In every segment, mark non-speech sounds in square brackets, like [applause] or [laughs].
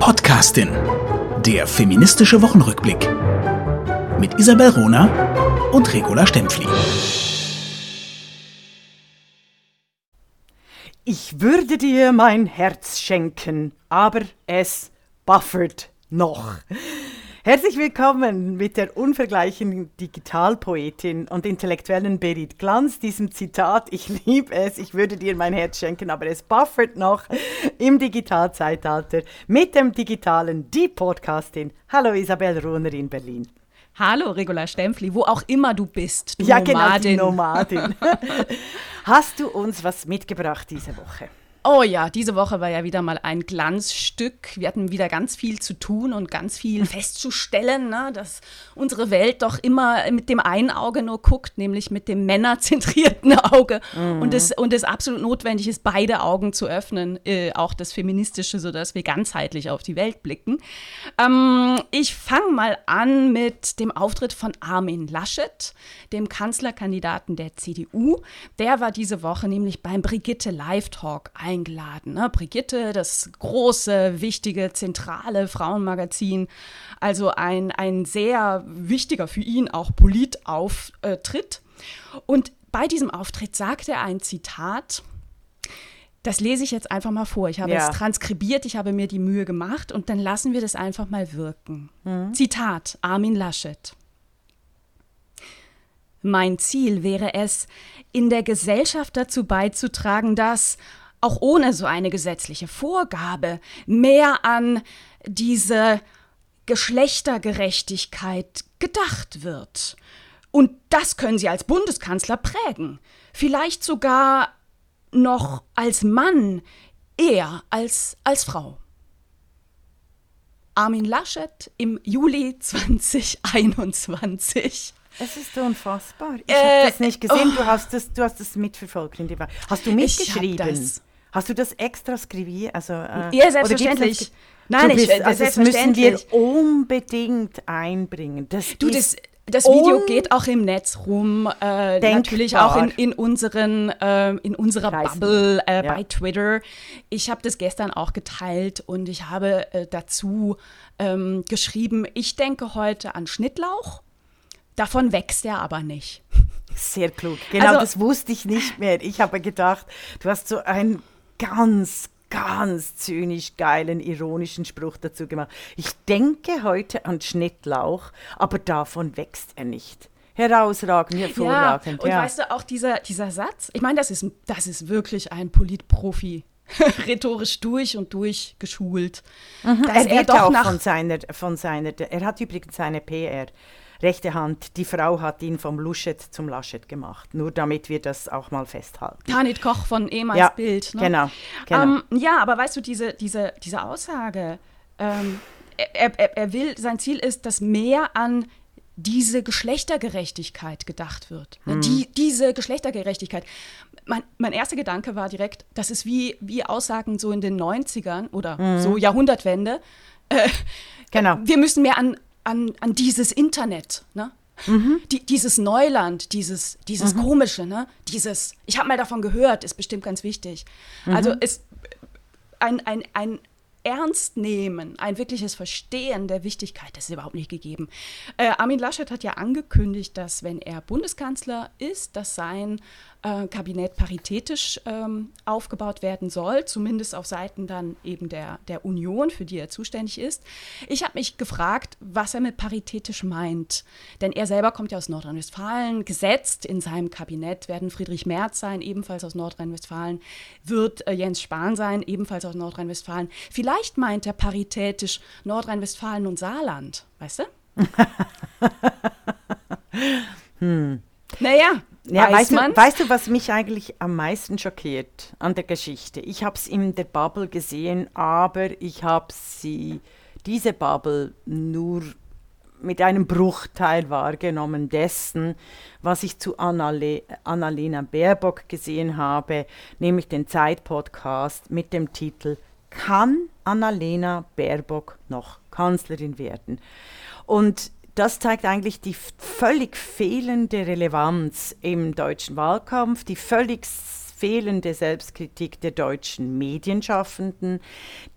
Podcastin. Der feministische Wochenrückblick. Mit Isabel Rona und Regula Stempfli. Ich würde dir mein Herz schenken, aber es buffert noch. Herzlich willkommen mit der unvergleichlichen Digitalpoetin und intellektuellen Berit Glanz, diesem Zitat, ich liebe es, ich würde dir mein Herz schenken, aber es buffert noch im Digitalzeitalter mit dem digitalen Die Podcastin. Hallo Isabel Ruhner in Berlin. Hallo Regula Stempfli, wo auch immer du bist, du ja, Nomadin. Genau, die Nomadin. [laughs] Hast du uns was mitgebracht diese Woche? Oh ja, diese Woche war ja wieder mal ein Glanzstück. Wir hatten wieder ganz viel zu tun und ganz viel [laughs] festzustellen, ne, dass unsere Welt doch immer mit dem einen Auge nur guckt, nämlich mit dem männerzentrierten [laughs] Auge. Mhm. Und, es, und es absolut notwendig ist, beide Augen zu öffnen, äh, auch das Feministische, sodass wir ganzheitlich auf die Welt blicken. Ähm, ich fange mal an mit dem Auftritt von Armin Laschet, dem Kanzlerkandidaten der CDU. Der war diese Woche nämlich beim Brigitte Live Talk eingeladen. Ne? Brigitte, das große, wichtige, zentrale Frauenmagazin, also ein, ein sehr wichtiger für ihn auch Politauftritt. Und bei diesem Auftritt sagte er ein Zitat, das lese ich jetzt einfach mal vor. Ich habe ja. es transkribiert, ich habe mir die Mühe gemacht und dann lassen wir das einfach mal wirken. Mhm. Zitat Armin Laschet. Mein Ziel wäre es, in der Gesellschaft dazu beizutragen, dass auch ohne so eine gesetzliche Vorgabe, mehr an diese Geschlechtergerechtigkeit gedacht wird. Und das können Sie als Bundeskanzler prägen. Vielleicht sogar noch als Mann eher als als Frau. Armin Laschet im Juli 2021. Es ist unfassbar. Ich äh, habe das nicht gesehen. Oh. Du hast das, du hast das mitverfolgt. Hast du mitgeschrieben? Hast du das extra skriviert? Also, äh, ja, selbstverständlich. Nein, bist, ich, also das müssen wir unbedingt einbringen. Das du, das, das Video geht auch im Netz rum, äh, natürlich auch in, in, unseren, äh, in unserer Kreisen. Bubble äh, ja. bei Twitter. Ich habe das gestern auch geteilt und ich habe äh, dazu ähm, geschrieben, ich denke heute an Schnittlauch, davon wächst er aber nicht. Sehr klug. Genau, also, das wusste ich nicht mehr. Ich habe gedacht, du hast so ein ganz, ganz zynisch geilen, ironischen Spruch dazu gemacht. Ich denke heute an Schnittlauch, aber davon wächst er nicht. Herausragend, hervorragend. Ja, und ja. weißt du, auch dieser, dieser Satz, ich meine, das ist, das ist wirklich ein Politprofi. [laughs] rhetorisch durch und durch geschult. Mhm. er er auch von seiner, von seiner, er hat übrigens seine PR rechte Hand, die Frau hat ihn vom Luschet zum Laschet gemacht. Nur damit wir das auch mal festhalten. Tanit Koch von ehemals ja, Bild. Ne? Genau. genau. Ähm, ja, aber weißt du, diese, diese, diese Aussage, ähm, er, er, er will, sein Ziel ist, dass mehr an diese Geschlechtergerechtigkeit gedacht wird. Hm. Die, diese Geschlechtergerechtigkeit. Mein, mein, erster Gedanke war direkt, das ist wie, wie Aussagen so in den 90ern oder hm. so Jahrhundertwende. Äh, genau. Wir müssen mehr an, an, an dieses Internet, ne? Mhm. Die, dieses Neuland, dieses, dieses mhm. Komische, ne? Dieses, ich habe mal davon gehört, ist bestimmt ganz wichtig. Mhm. Also ist ein, ein, ein Ernst nehmen, ein wirkliches Verstehen der Wichtigkeit, das ist überhaupt nicht gegeben. Äh, Armin Laschet hat ja angekündigt, dass wenn er Bundeskanzler ist, dass sein äh, Kabinett paritätisch ähm, aufgebaut werden soll, zumindest auf Seiten dann eben der, der Union, für die er zuständig ist. Ich habe mich gefragt, was er mit paritätisch meint. Denn er selber kommt ja aus Nordrhein-Westfalen. Gesetzt in seinem Kabinett werden Friedrich Merz sein, ebenfalls aus Nordrhein-Westfalen, wird äh, Jens Spahn sein, ebenfalls aus Nordrhein-Westfalen. Vielleicht meint er paritätisch Nordrhein-Westfalen und Saarland, weißt du? [laughs] hm. Naja, ja, weißt, du, weißt du, was mich eigentlich am meisten schockiert an der Geschichte? Ich habe es in der Bubble gesehen, aber ich habe sie, diese Bubble, nur mit einem Bruchteil wahrgenommen dessen, was ich zu Annale Annalena Baerbock gesehen habe, nämlich den Zeit-Podcast mit dem Titel Kann Annalena Baerbock noch Kanzlerin werden? Und das zeigt eigentlich die völlig fehlende Relevanz im deutschen Wahlkampf, die völlig fehlende Selbstkritik der deutschen Medienschaffenden,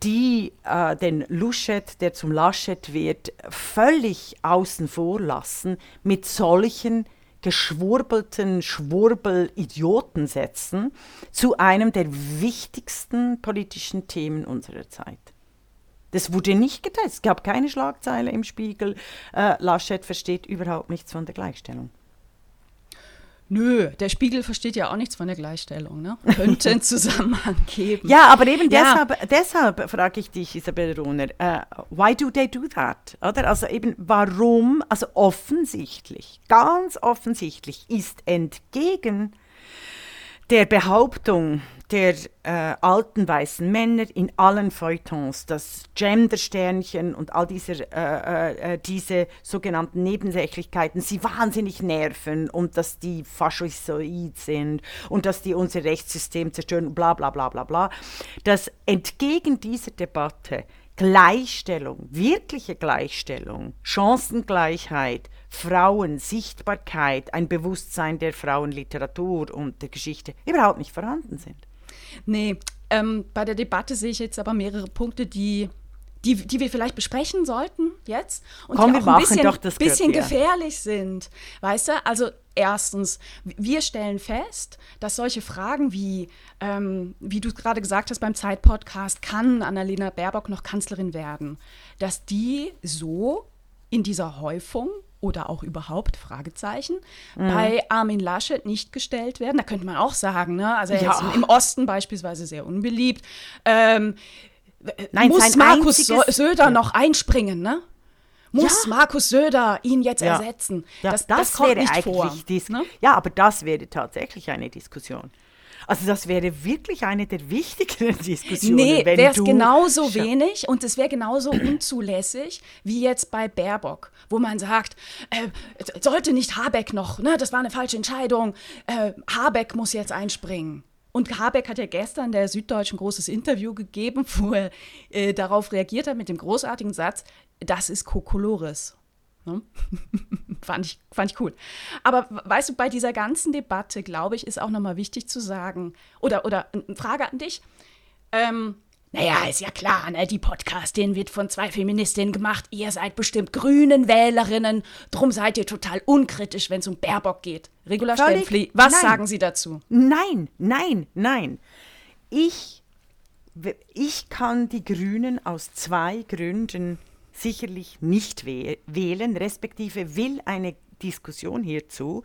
die äh, den Luschet, der zum Laschet wird, völlig außen vor lassen mit solchen geschwurbelten Schwurbel-Idiotensätzen zu einem der wichtigsten politischen Themen unserer Zeit. Das wurde nicht getestet. Es gab keine Schlagzeile im Spiegel. Äh, Laschet versteht überhaupt nichts von der Gleichstellung. Nö, der Spiegel versteht ja auch nichts von der Gleichstellung, ne? [laughs] Könnte einen Zusammenhang geben. Ja, aber eben ja. deshalb, deshalb frage ich dich, Isabel Rohner, uh, why do they do that? Oder? Also eben, warum, also offensichtlich, ganz offensichtlich ist entgegen der Behauptung der äh, alten weißen Männer in allen Feuilletons, das Gender-Sternchen und all diese, äh, äh, äh, diese sogenannten Nebensächlichkeiten sie wahnsinnig nerven und dass die faschistoid sind und dass die unser Rechtssystem zerstören, bla bla bla bla bla, dass entgegen dieser Debatte Gleichstellung, wirkliche Gleichstellung, Chancengleichheit, Frauen, Sichtbarkeit, ein Bewusstsein der Frauenliteratur und der Geschichte überhaupt nicht vorhanden sind. Nee, ähm, bei der Debatte sehe ich jetzt aber mehrere Punkte, die, die, die wir vielleicht besprechen sollten jetzt und Komm, die auch ein bisschen, doch, das bisschen gehört, gefährlich sind. Weißt du, also erstens, wir stellen fest, dass solche Fragen wie, ähm, wie du gerade gesagt hast beim Zeitpodcast, kann Annalena Baerbock noch Kanzlerin werden, dass die so in dieser Häufung oder auch überhaupt Fragezeichen mhm. bei Armin Laschet nicht gestellt werden. Da könnte man auch sagen, ne? also er ja. ist im Osten beispielsweise sehr unbeliebt. Ähm, Nein, muss Markus Söder ja. noch einspringen, ne? Muss ja. Markus Söder ihn jetzt ersetzen? Das, das, das wäre eigentlich vor, ne? Ja, aber das wäre tatsächlich eine Diskussion. Also das wäre wirklich eine der wichtigeren [laughs] Diskussionen. Nee, wäre es genauso wenig und es wäre genauso unzulässig wie jetzt bei Baerbock, wo man sagt, äh, sollte nicht Habeck noch, ne, das war eine falsche Entscheidung, äh, Habeck muss jetzt einspringen. Und Habeck hat ja gestern der Süddeutschen großes Interview gegeben, wo er äh, darauf reagiert hat mit dem großartigen Satz, das ist Kokolores. Ne? [laughs] fand, ich, fand ich cool. Aber weißt du, bei dieser ganzen Debatte, glaube ich, ist auch nochmal wichtig zu sagen, oder, oder eine Frage an dich. Ähm, naja, ist ja klar, ne? die Podcastin wird von zwei Feministinnen gemacht. Ihr seid bestimmt grünen Wählerinnen, drum seid ihr total unkritisch, wenn es um Baerbock geht. Regula Stempfli, was nein. sagen Sie dazu? Nein, nein, nein. Ich, ich kann die Grünen aus zwei Gründen sicherlich nicht wählen, respektive will eine Diskussion hierzu,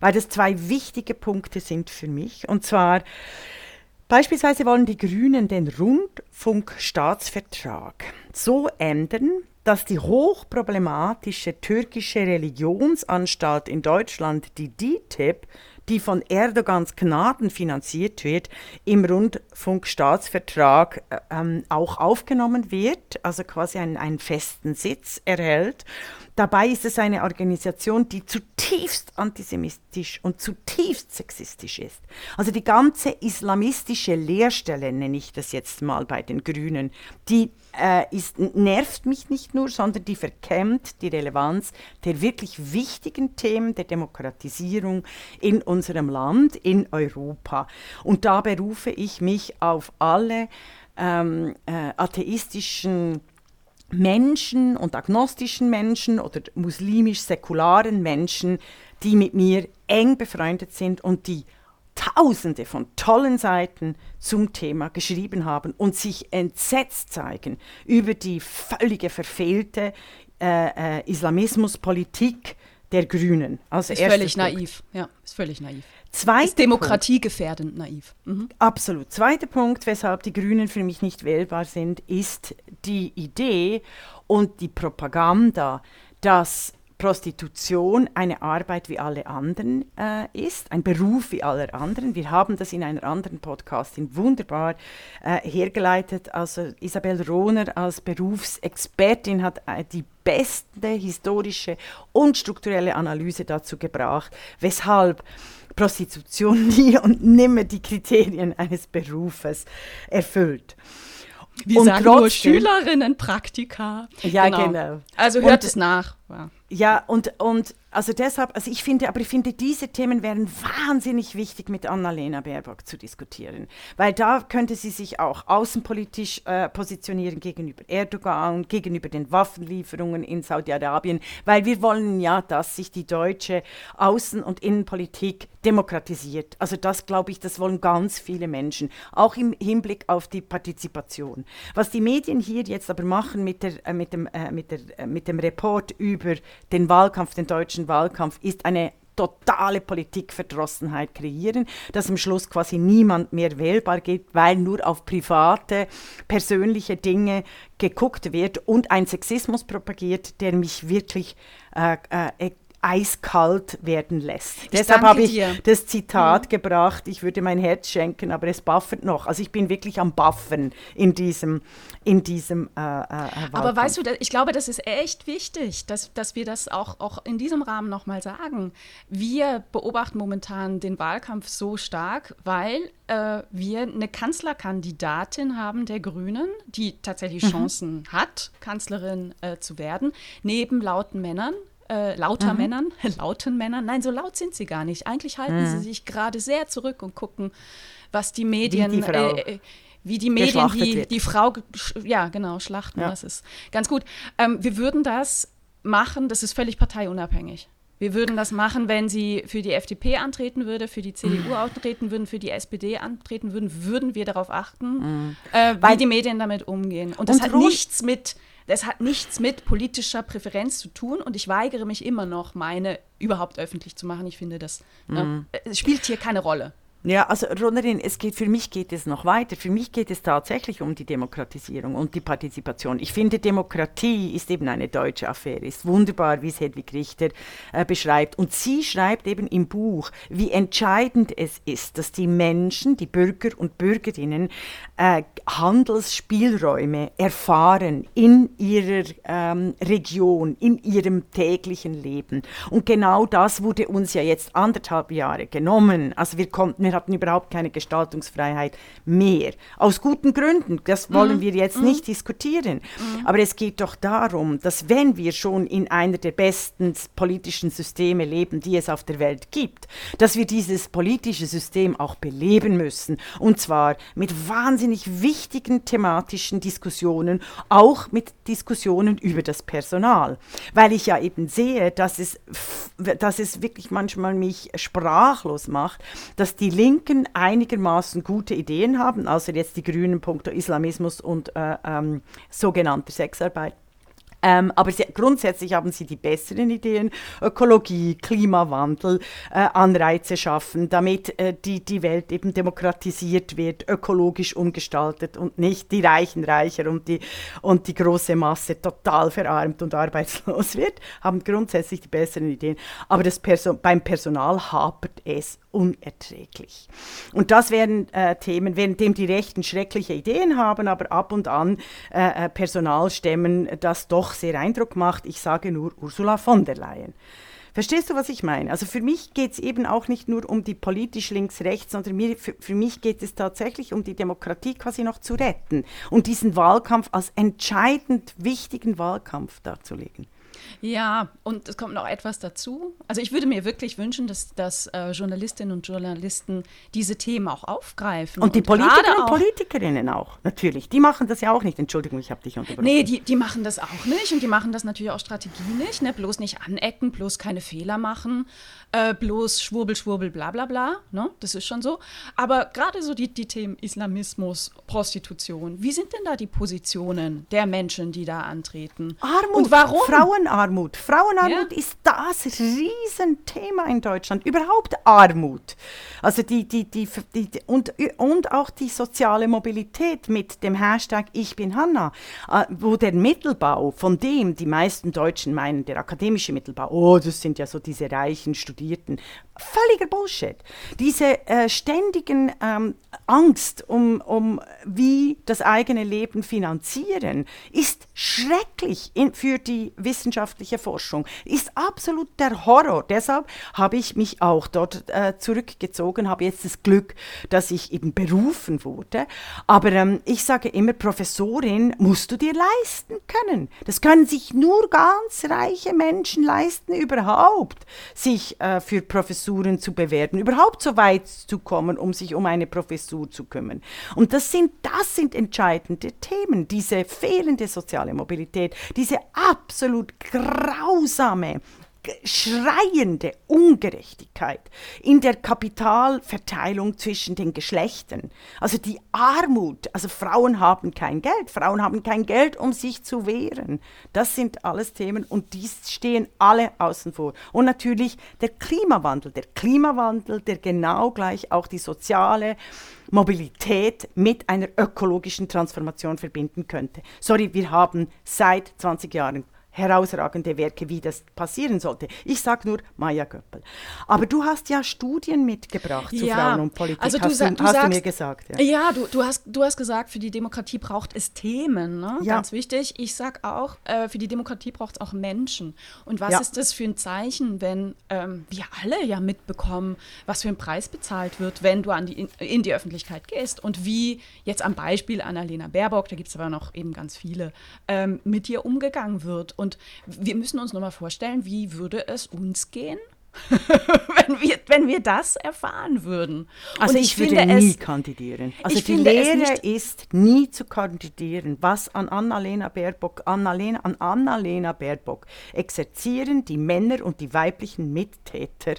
weil das zwei wichtige Punkte sind für mich. Und zwar beispielsweise wollen die Grünen den Rundfunkstaatsvertrag so ändern, dass die hochproblematische türkische Religionsanstalt in Deutschland, die DITIB, die von Erdogans Gnaden finanziert wird, im Rundfunkstaatsvertrag äh, ähm, auch aufgenommen wird, also quasi einen, einen festen Sitz erhält. Dabei ist es eine Organisation, die zutiefst antisemitisch und zutiefst sexistisch ist. Also die ganze islamistische Lehrstelle, nenne ich das jetzt mal bei den Grünen, die äh, ist, nervt mich nicht nur, sondern die verkämmt die Relevanz der wirklich wichtigen Themen der Demokratisierung in unserem Land, in Europa. Und da berufe ich mich auf alle ähm, äh, atheistischen Menschen und agnostischen Menschen oder muslimisch-säkularen Menschen, die mit mir eng befreundet sind und die Tausende von tollen Seiten zum Thema geschrieben haben und sich entsetzt zeigen über die völlige verfehlte äh, äh, Islamismuspolitik der Grünen. Also ist völlig Punkt. naiv. Ja, ist völlig naiv. Zweiter ist demokratiegefährdend naiv. Mhm. Absolut. Zweiter Punkt, weshalb die Grünen für mich nicht wählbar sind, ist die Idee und die Propaganda, dass Prostitution eine Arbeit wie alle anderen äh, ist, ein Beruf wie alle anderen. Wir haben das in einer anderen Podcastin wunderbar äh, hergeleitet. Also Isabel Rohner als Berufsexpertin hat äh, die beste historische und strukturelle Analyse dazu gebracht, weshalb Prostitution [laughs] nie und nimmer die Kriterien eines Berufes erfüllt. Wir und sagen nur Schülerinnen Praktika. Ja, genau. genau. Also hört und, es nach. Ja, ja und, und also deshalb, also ich finde, aber ich finde, diese Themen wären wahnsinnig wichtig mit Annalena Baerbock zu diskutieren, weil da könnte sie sich auch außenpolitisch äh, positionieren gegenüber Erdogan, gegenüber den Waffenlieferungen in Saudi-Arabien, weil wir wollen ja, dass sich die deutsche Außen- und Innenpolitik demokratisiert. Also das glaube ich, das wollen ganz viele Menschen, auch im Hinblick auf die Partizipation. Was die Medien hier jetzt aber machen mit, der, äh, mit, dem, äh, mit, der, äh, mit dem Report über den Wahlkampf, den deutschen Wahlkampf, ist eine totale Politikverdrossenheit kreieren, dass am Schluss quasi niemand mehr wählbar geht, weil nur auf private, persönliche Dinge geguckt wird und ein Sexismus propagiert, der mich wirklich äh, äh, eiskalt werden lässt. Ich Deshalb habe ich dir. das Zitat mhm. gebracht, ich würde mein Herz schenken, aber es buffert noch. Also ich bin wirklich am Buffen in diesem, in diesem äh, äh, Aber weißt du, ich glaube, das ist echt wichtig, dass, dass wir das auch, auch in diesem Rahmen nochmal sagen. Wir beobachten momentan den Wahlkampf so stark, weil äh, wir eine Kanzlerkandidatin haben der Grünen, die tatsächlich mhm. Chancen mhm. hat, Kanzlerin äh, zu werden, neben lauten Männern äh, lauter mhm. Männern, [laughs] lauten Männern. Nein, so laut sind sie gar nicht. Eigentlich halten mhm. sie sich gerade sehr zurück und gucken, was die Medien, wie die, Frau äh, äh wie die Medien die, die Frau, ja genau, schlachten. Ja. Das ist ganz gut. Ähm, wir würden das machen, das ist völlig parteiunabhängig. Wir würden das machen, wenn sie für die FDP antreten würde, für die [laughs] CDU antreten würden, für die SPD antreten würden, würden wir darauf achten, mhm. äh, wie die Medien damit umgehen. Und das und hat nichts mit das hat nichts mit politischer Präferenz zu tun und ich weigere mich immer noch, meine überhaupt öffentlich zu machen. Ich finde, das ne, mhm. ne, spielt hier keine Rolle. Ja, also Ronerin, es geht, für mich geht es noch weiter. Für mich geht es tatsächlich um die Demokratisierung und die Partizipation. Ich finde, Demokratie ist eben eine deutsche Affäre. Ist wunderbar, wie es Hedwig Richter äh, beschreibt. Und sie schreibt eben im Buch, wie entscheidend es ist, dass die Menschen, die Bürger und Bürgerinnen, äh, Handelsspielräume erfahren in ihrer ähm, Region, in ihrem täglichen Leben. Und genau das wurde uns ja jetzt anderthalb Jahre genommen. Also wir konnten, wir hatten überhaupt keine Gestaltungsfreiheit mehr. Aus guten Gründen, das wollen mhm. wir jetzt mhm. nicht diskutieren. Mhm. Aber es geht doch darum, dass wenn wir schon in einer der besten politischen Systeme leben, die es auf der Welt gibt, dass wir dieses politische System auch beleben müssen. Und zwar mit wahnsinnig wichtigen thematischen Diskussionen, auch mit Diskussionen über das Personal. Weil ich ja eben sehe, dass es, dass es wirklich manchmal mich sprachlos macht, dass die Linken einigermaßen gute Ideen haben, also jetzt die Grünen punkto Islamismus und äh, ähm, sogenannte Sexarbeit. Ähm, aber sie, grundsätzlich haben sie die besseren Ideen, Ökologie, Klimawandel, äh, Anreize schaffen, damit äh, die, die Welt eben demokratisiert wird, ökologisch umgestaltet und nicht die Reichen reicher und die, und die große Masse total verarmt und arbeitslos wird, haben grundsätzlich die besseren Ideen. Aber das Perso beim Personal hapert es unerträglich. Und das wären äh, Themen, währenddem die Rechten schreckliche Ideen haben, aber ab und an äh, äh, Personal stemmen, das doch sehr Eindruck macht. Ich sage nur Ursula von der Leyen. Verstehst du, was ich meine? Also für mich geht es eben auch nicht nur um die politisch links-rechts, sondern mir, für, für, mich geht es tatsächlich um die Demokratie quasi noch zu retten und diesen Wahlkampf als entscheidend wichtigen Wahlkampf darzulegen. Ja, und es kommt noch etwas dazu. Also ich würde mir wirklich wünschen, dass, dass äh, Journalistinnen und Journalisten diese Themen auch aufgreifen. Und die und Politiker und Politikerinnen auch, natürlich. Die machen das ja auch nicht. Entschuldigung, ich habe dich unterbrochen. Nee, die, die machen das auch nicht und die machen das natürlich auch Strategie nicht. Ne? Bloß nicht anecken, bloß keine Fehler machen, äh, bloß Schwurbel, Schwurbel, bla bla bla. Ne? Das ist schon so. Aber gerade so die, die Themen Islamismus, Prostitution, wie sind denn da die Positionen der Menschen, die da antreten? Armut, und warum? Frauenarmut. Frauenarmut ja. ist das Riesenthema in Deutschland. Überhaupt Armut. Also die, die, die, die, und, und auch die soziale Mobilität mit dem Hashtag Ich bin Hanna, äh, wo der Mittelbau, von dem die meisten Deutschen meinen, der akademische Mittelbau, oh, das sind ja so diese reichen Studierten, völliger Bullshit. Diese äh, ständigen ähm, Angst um, um wie das eigene Leben finanzieren ist schrecklich in, für die wissenschaftliche Forschung, ist absolut der Horror. Deshalb habe ich mich auch dort äh, zurückgezogen, habe jetzt das Glück, dass ich eben berufen wurde. Aber ähm, ich sage immer, Professorin musst du dir leisten können. Das können sich nur ganz reiche Menschen leisten überhaupt, sich äh, für Professuren zu bewerben, überhaupt so weit zu kommen, um sich um eine Professur zu kümmern. Und das sind, das sind entscheidende Themen, diese fehlende soziale Mobilität, diese absolut grausame schreiende Ungerechtigkeit in der Kapitalverteilung zwischen den Geschlechtern. Also die Armut, also Frauen haben kein Geld, Frauen haben kein Geld, um sich zu wehren. Das sind alles Themen und die stehen alle außen vor. Und natürlich der Klimawandel, der Klimawandel, der genau gleich auch die soziale Mobilität mit einer ökologischen Transformation verbinden könnte. Sorry, wir haben seit 20 Jahren herausragende Werke, wie das passieren sollte. Ich sage nur Maya Göppel. Aber du hast ja Studien mitgebracht zu ja, Frauen und Politik, also du, hast, du, du hast sagst, du mir gesagt. Ja, ja du, du, hast, du hast gesagt, für die Demokratie braucht es Themen, ne? ja. ganz wichtig. Ich sage auch, äh, für die Demokratie braucht es auch Menschen. Und was ja. ist das für ein Zeichen, wenn ähm, wir alle ja mitbekommen, was für ein Preis bezahlt wird, wenn du an die, in, in die Öffentlichkeit gehst und wie jetzt am Beispiel Annalena Baerbock, da gibt es aber noch eben ganz viele, ähm, mit dir umgegangen wird. Und wir müssen uns nochmal vorstellen, wie würde es uns gehen, [laughs] wenn, wir, wenn wir das erfahren würden. Also ich, ich, würde nie es, kandidieren. Also die Lehre ist nie zu kandidieren. Was an Annalena Baerbock, Annalena, an Annalena Baerbock exerzieren die Männer und die weiblichen Mittäter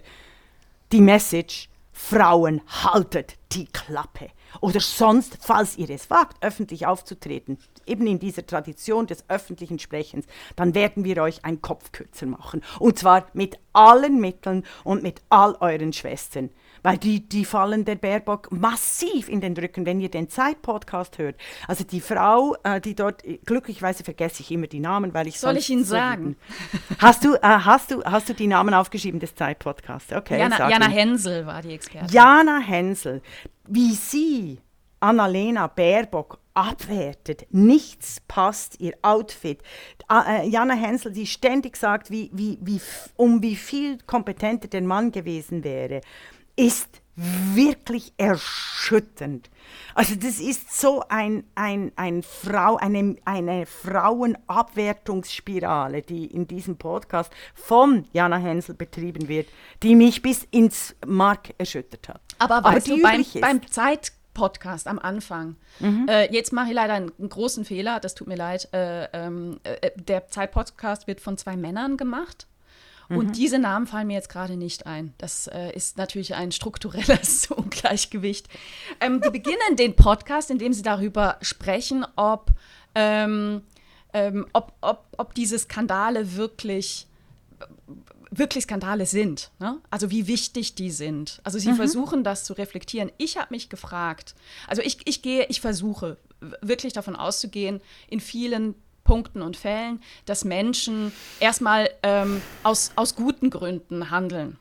die Message, Frauen haltet die Klappe. Oder sonst, falls ihr es wagt, öffentlich aufzutreten, eben in dieser Tradition des öffentlichen Sprechens, dann werden wir euch einen Kopf kürzer machen. Und zwar mit allen Mitteln und mit all euren Schwestern. Weil die, die fallen der Baerbock massiv in den Rücken, wenn ihr den Zeit-Podcast hört. Also die Frau, äh, die dort, glücklicherweise vergesse ich immer die Namen, weil ich Soll ich Ihnen so sagen? Hast du, äh, hast, du, hast du die Namen aufgeschrieben des Zeit-Podcasts? Okay, Jana, Jana Hensel war die Expertin. Jana Hensel, wie sie Annalena Baerbock abwertet. Nichts passt ihr Outfit. Äh, Jana Hensel, die ständig sagt, wie, wie, wie, um wie viel kompetenter der Mann gewesen wäre, ist wirklich erschütternd. Also das ist so ein, ein, ein Frau, eine, eine Frauenabwertungsspirale, die in diesem Podcast von Jana Hensel betrieben wird, die mich bis ins Mark erschüttert hat. Aber, Aber weißt du, beim, beim Zeit Podcast am Anfang. Mhm. Äh, jetzt mache ich leider einen, einen, großen Fehler, das tut mir leid. Äh, ähm, äh, der Zeit-Podcast wird von zwei Männern gemacht. Mhm. Und diese Namen fallen mir jetzt gerade nicht ein. Das äh, ist natürlich ein strukturelles [laughs] Ungleichgewicht. Ähm, die beginnen den Podcast, indem sie darüber sprechen, ob, ähm, ähm ob, ob, ob diese Skandale wirklich wirklich Skandale sind. Ne? Also wie wichtig die sind. Also sie mhm. versuchen das zu reflektieren. Ich habe mich gefragt, also ich, ich gehe, ich versuche wirklich davon auszugehen, in vielen Punkten und Fällen, dass Menschen erstmal ähm, aus, aus guten Gründen handeln.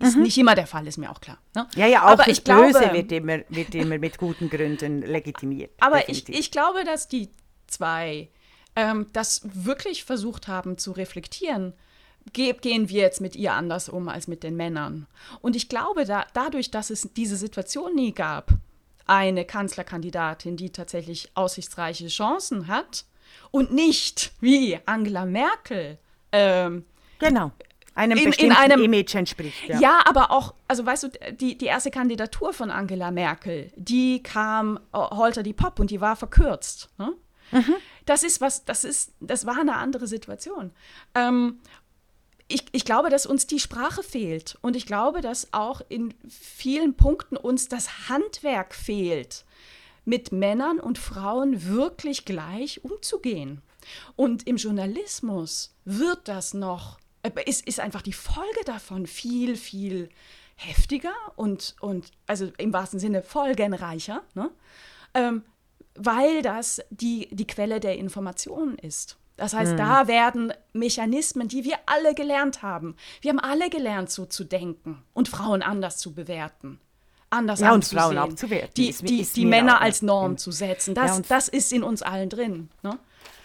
Ist mhm. nicht immer der Fall, ist mir auch klar. Ne? Ja, ja, auch aber das ich Böse glaube, wird, immer, wird immer mit guten Gründen legitimiert. Aber ich, ich glaube, dass die zwei ähm, das wirklich versucht haben zu reflektieren gehen wir jetzt mit ihr anders um als mit den Männern. Und ich glaube, da, dadurch, dass es diese Situation nie gab, eine Kanzlerkandidatin, die tatsächlich aussichtsreiche Chancen hat und nicht wie Angela Merkel. Ähm, genau. Einem in, bestimmten in einem, Image entspricht. Ja. ja. aber auch, also weißt du, die, die erste Kandidatur von Angela Merkel, die kam oh, Holter die Pop und die war verkürzt. Ne? Mhm. Das ist was, das ist, das war eine andere Situation. Ähm, ich, ich glaube, dass uns die Sprache fehlt und ich glaube, dass auch in vielen Punkten uns das Handwerk fehlt, mit Männern und Frauen wirklich gleich umzugehen. Und im Journalismus wird das noch, äh, ist, ist einfach die Folge davon viel, viel heftiger und, und also im wahrsten Sinne folgenreicher, ne? ähm, weil das die, die Quelle der Informationen ist. Das heißt, mhm. da werden Mechanismen, die wir alle gelernt haben. Wir haben alle gelernt, so zu denken und Frauen anders zu bewerten. Anders ja, und Frauen abzuwerten. Die, die, die Männer als Norm zu setzen. Das, ja, das ist in uns allen drin. Ne?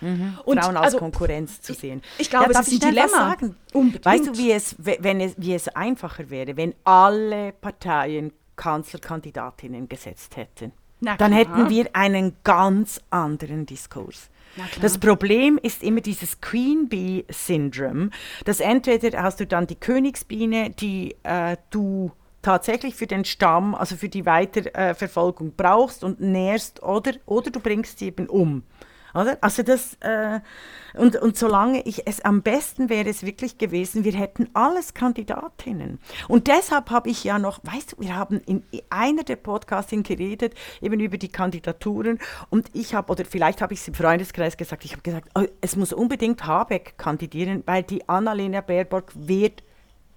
Mhm. Und Frauen als also, Konkurrenz zu sehen. Ich, ich glaube, ja, es ist ein Dilemma. Sagen? Weißt du, wie es, wenn es, wie es einfacher wäre, wenn alle Parteien Kanzlerkandidatinnen gesetzt hätten? Dann hätten wir einen ganz anderen Diskurs. Das Problem ist immer dieses Queen Bee Syndrom, dass entweder hast du dann die Königsbiene, die äh, du tatsächlich für den Stamm, also für die Weiterverfolgung brauchst und nährst, oder, oder du bringst sie eben um. Oder? Also das, äh, und, und solange ich es, am besten wäre es wirklich gewesen, wir hätten alles Kandidatinnen. Und deshalb habe ich ja noch, weißt du, wir haben in einer der Podcasts geredet, eben über die Kandidaturen und ich habe, oder vielleicht habe ich es im Freundeskreis gesagt, ich habe gesagt, oh, es muss unbedingt Habeck kandidieren, weil die Annalena Baerbock wird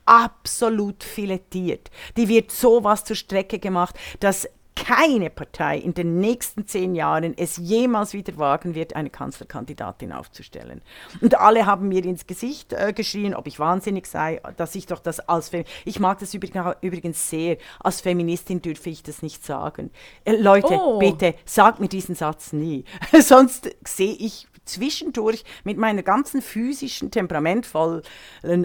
absolut filetiert. Die wird sowas zur Strecke gemacht, dass keine Partei in den nächsten zehn Jahren es jemals wieder wagen wird, eine Kanzlerkandidatin aufzustellen. Und alle haben mir ins Gesicht äh, geschrien, ob ich wahnsinnig sei, dass ich doch das als Fem ich mag das übrigens sehr. Als Feministin dürfe ich das nicht sagen. Äh, Leute, oh. bitte sagt mir diesen Satz nie, [laughs] sonst sehe ich zwischendurch mit meiner ganzen physischen temperamentvollen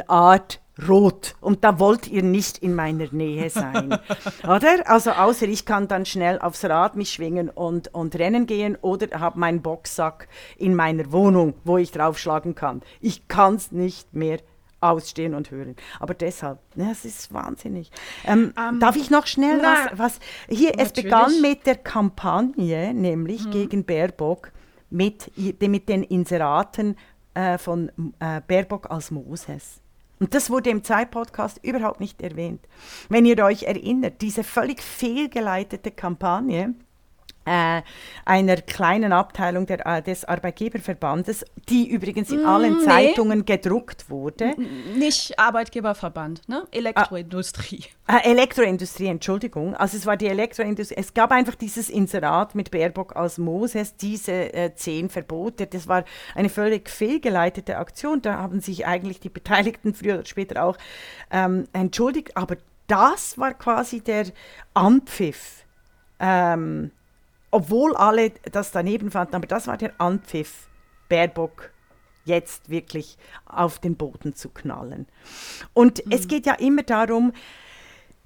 Art rot und da wollt ihr nicht in meiner Nähe sein. [laughs] oder? Also außer ich kann dann schnell aufs Rad mich schwingen und, und rennen gehen oder habe meinen Boxsack in meiner Wohnung, wo ich draufschlagen kann. Ich kann es nicht mehr ausstehen und hören. Aber deshalb, ja, es ist wahnsinnig. Ähm, um, ähm, darf ich noch schnell na, was, was hier, natürlich. es begann mit der Kampagne, nämlich hm. gegen Baerbock, mit, mit den Inseraten äh, von äh, Baerbock als Moses. Und das wurde im Zeit-Podcast überhaupt nicht erwähnt. Wenn ihr euch erinnert, diese völlig fehlgeleitete Kampagne, einer kleinen Abteilung der, äh, des Arbeitgeberverbandes, die übrigens in allen nee. Zeitungen gedruckt wurde. nicht Arbeitgeberverband, ne? Elektroindustrie. Ah, äh, Elektroindustrie, Entschuldigung. Also es war die Elektroindustrie. Es gab einfach dieses Inserat mit Baerbock als Moses, diese äh, zehn Verbote. Das war eine völlig fehlgeleitete Aktion. Da haben sich eigentlich die Beteiligten früher oder später auch ähm, entschuldigt. Aber das war quasi der Anpfiff. Ähm, obwohl alle das daneben fanden, aber das war der Anpfiff, Baerbock jetzt wirklich auf den Boden zu knallen. Und mhm. es geht ja immer darum,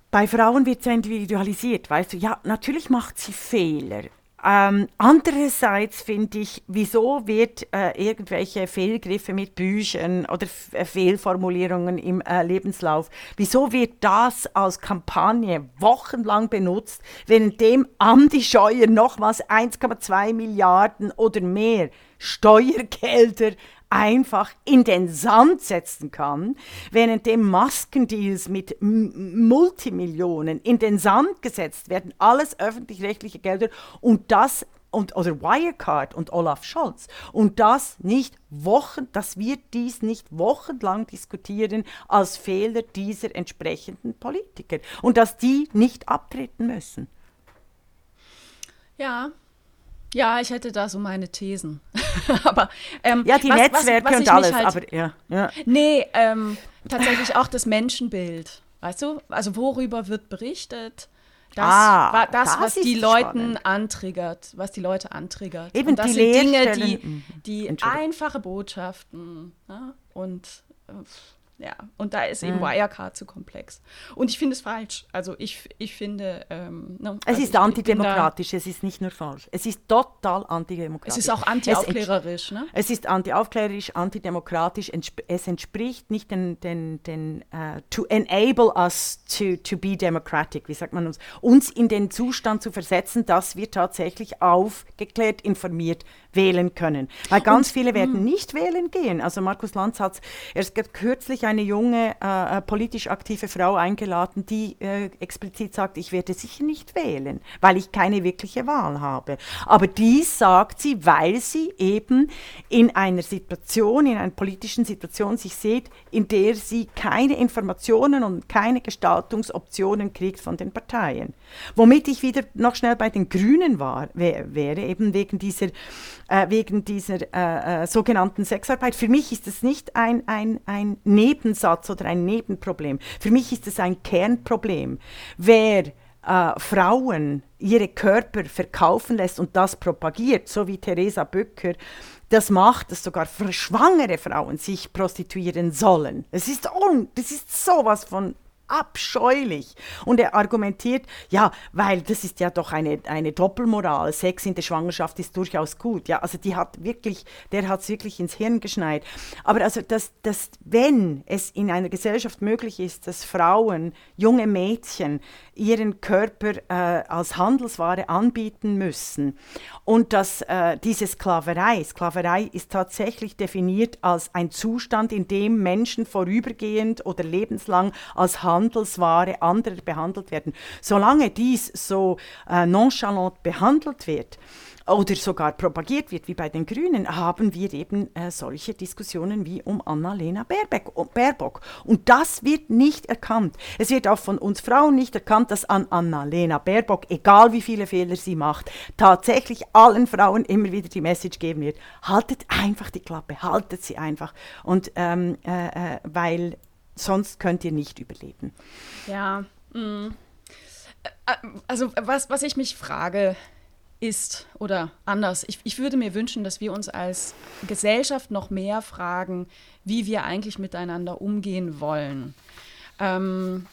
bei Frauen wird es individualisiert, weißt du, ja, natürlich macht sie Fehler, ähm, andererseits finde ich, wieso wird äh, irgendwelche Fehlgriffe mit Büchern oder F äh, Fehlformulierungen im äh, Lebenslauf, wieso wird das als Kampagne wochenlang benutzt, währenddem Andi Scheuer nochmals 1,2 Milliarden oder mehr Steuergelder einfach in den Sand setzen kann, während dem Maskendeals mit Multimillionen in den Sand gesetzt werden, alles öffentlich-rechtliche Gelder und das und, oder Wirecard und Olaf Scholz. Und das nicht Wochen, dass wir dies nicht wochenlang diskutieren als Fehler dieser entsprechenden Politiker und dass die nicht abtreten müssen. Ja, ja, ich hätte da so meine Thesen. [laughs] aber ähm, ja, die was, Netzwerke was, was und alles. Halt, aber ja, ja. Nee, ähm, tatsächlich auch das Menschenbild. Weißt du? Also worüber wird berichtet? Das ah, war das, das was die Leuten antriggert, was die Leute antriggert. Eben und das die sind Dinge, die, mhm. die einfache Botschaften ja, und äh, ja, und da ist eben mhm. Wirecard zu komplex. Und ich finde es falsch. Also ich, ich finde... Ähm, no, es also ist antidemokratisch, es ist nicht nur falsch. Es ist total antidemokratisch. Es ist auch antiaufklärerisch, ne? Es ist antiaufklärerisch, antidemokratisch. Es entspricht nicht den... den, den uh, to enable us to, to be democratic, wie sagt man uns? Uns in den Zustand zu versetzen, dass wir tatsächlich aufgeklärt, informiert wählen können. Weil ganz Und, viele werden hm. nicht wählen gehen. Also Markus Lanz hat erst kürzlich eine junge äh, äh, politisch aktive Frau eingeladen, die äh, explizit sagt, ich werde sicher nicht wählen, weil ich keine wirkliche Wahl habe. Aber dies sagt sie, weil sie eben in einer Situation, in einer politischen Situation sich sieht, in der sie keine Informationen und keine Gestaltungsoptionen kriegt von den Parteien. Womit ich wieder noch schnell bei den Grünen war, wär, wäre, eben wegen dieser äh, wegen dieser äh, äh, sogenannten Sexarbeit. Für mich ist es nicht ein, ein, ein Nebensatz oder ein Nebenproblem. Für mich ist es ein Kernproblem. Wer äh, Frauen ihre Körper verkaufen lässt und das propagiert, so wie Theresa Böcker das macht, dass sogar schwangere Frauen sich prostituieren sollen. Es ist, un, das ist sowas von abscheulich. Und er argumentiert, ja, weil das ist ja doch eine, eine Doppelmoral. Sex in der Schwangerschaft ist durchaus gut. Ja, also die hat wirklich, der hat es wirklich ins Hirn geschneit. Aber also, dass, dass, wenn es in einer Gesellschaft möglich ist, dass Frauen, junge Mädchen ihren Körper äh, als Handelsware anbieten müssen und dass äh, diese Sklaverei, Sklaverei ist tatsächlich definiert als ein Zustand, in dem Menschen vorübergehend oder lebenslang als Handelsware Handelsware anderer behandelt werden. Solange dies so äh, nonchalant behandelt wird, oder sogar propagiert wird, wie bei den Grünen, haben wir eben äh, solche Diskussionen wie um Annalena Baerbock. Und das wird nicht erkannt. Es wird auch von uns Frauen nicht erkannt, dass an Annalena Baerbock, egal wie viele Fehler sie macht, tatsächlich allen Frauen immer wieder die Message geben wird, haltet einfach die Klappe, haltet sie einfach. Und ähm, äh, äh weil sonst könnt ihr nicht überleben. Ja, mh. Äh, also was, was ich mich frage, ist, oder anders, ich, ich würde mir wünschen, dass wir uns als Gesellschaft noch mehr fragen, wie wir eigentlich miteinander umgehen wollen. Ähm,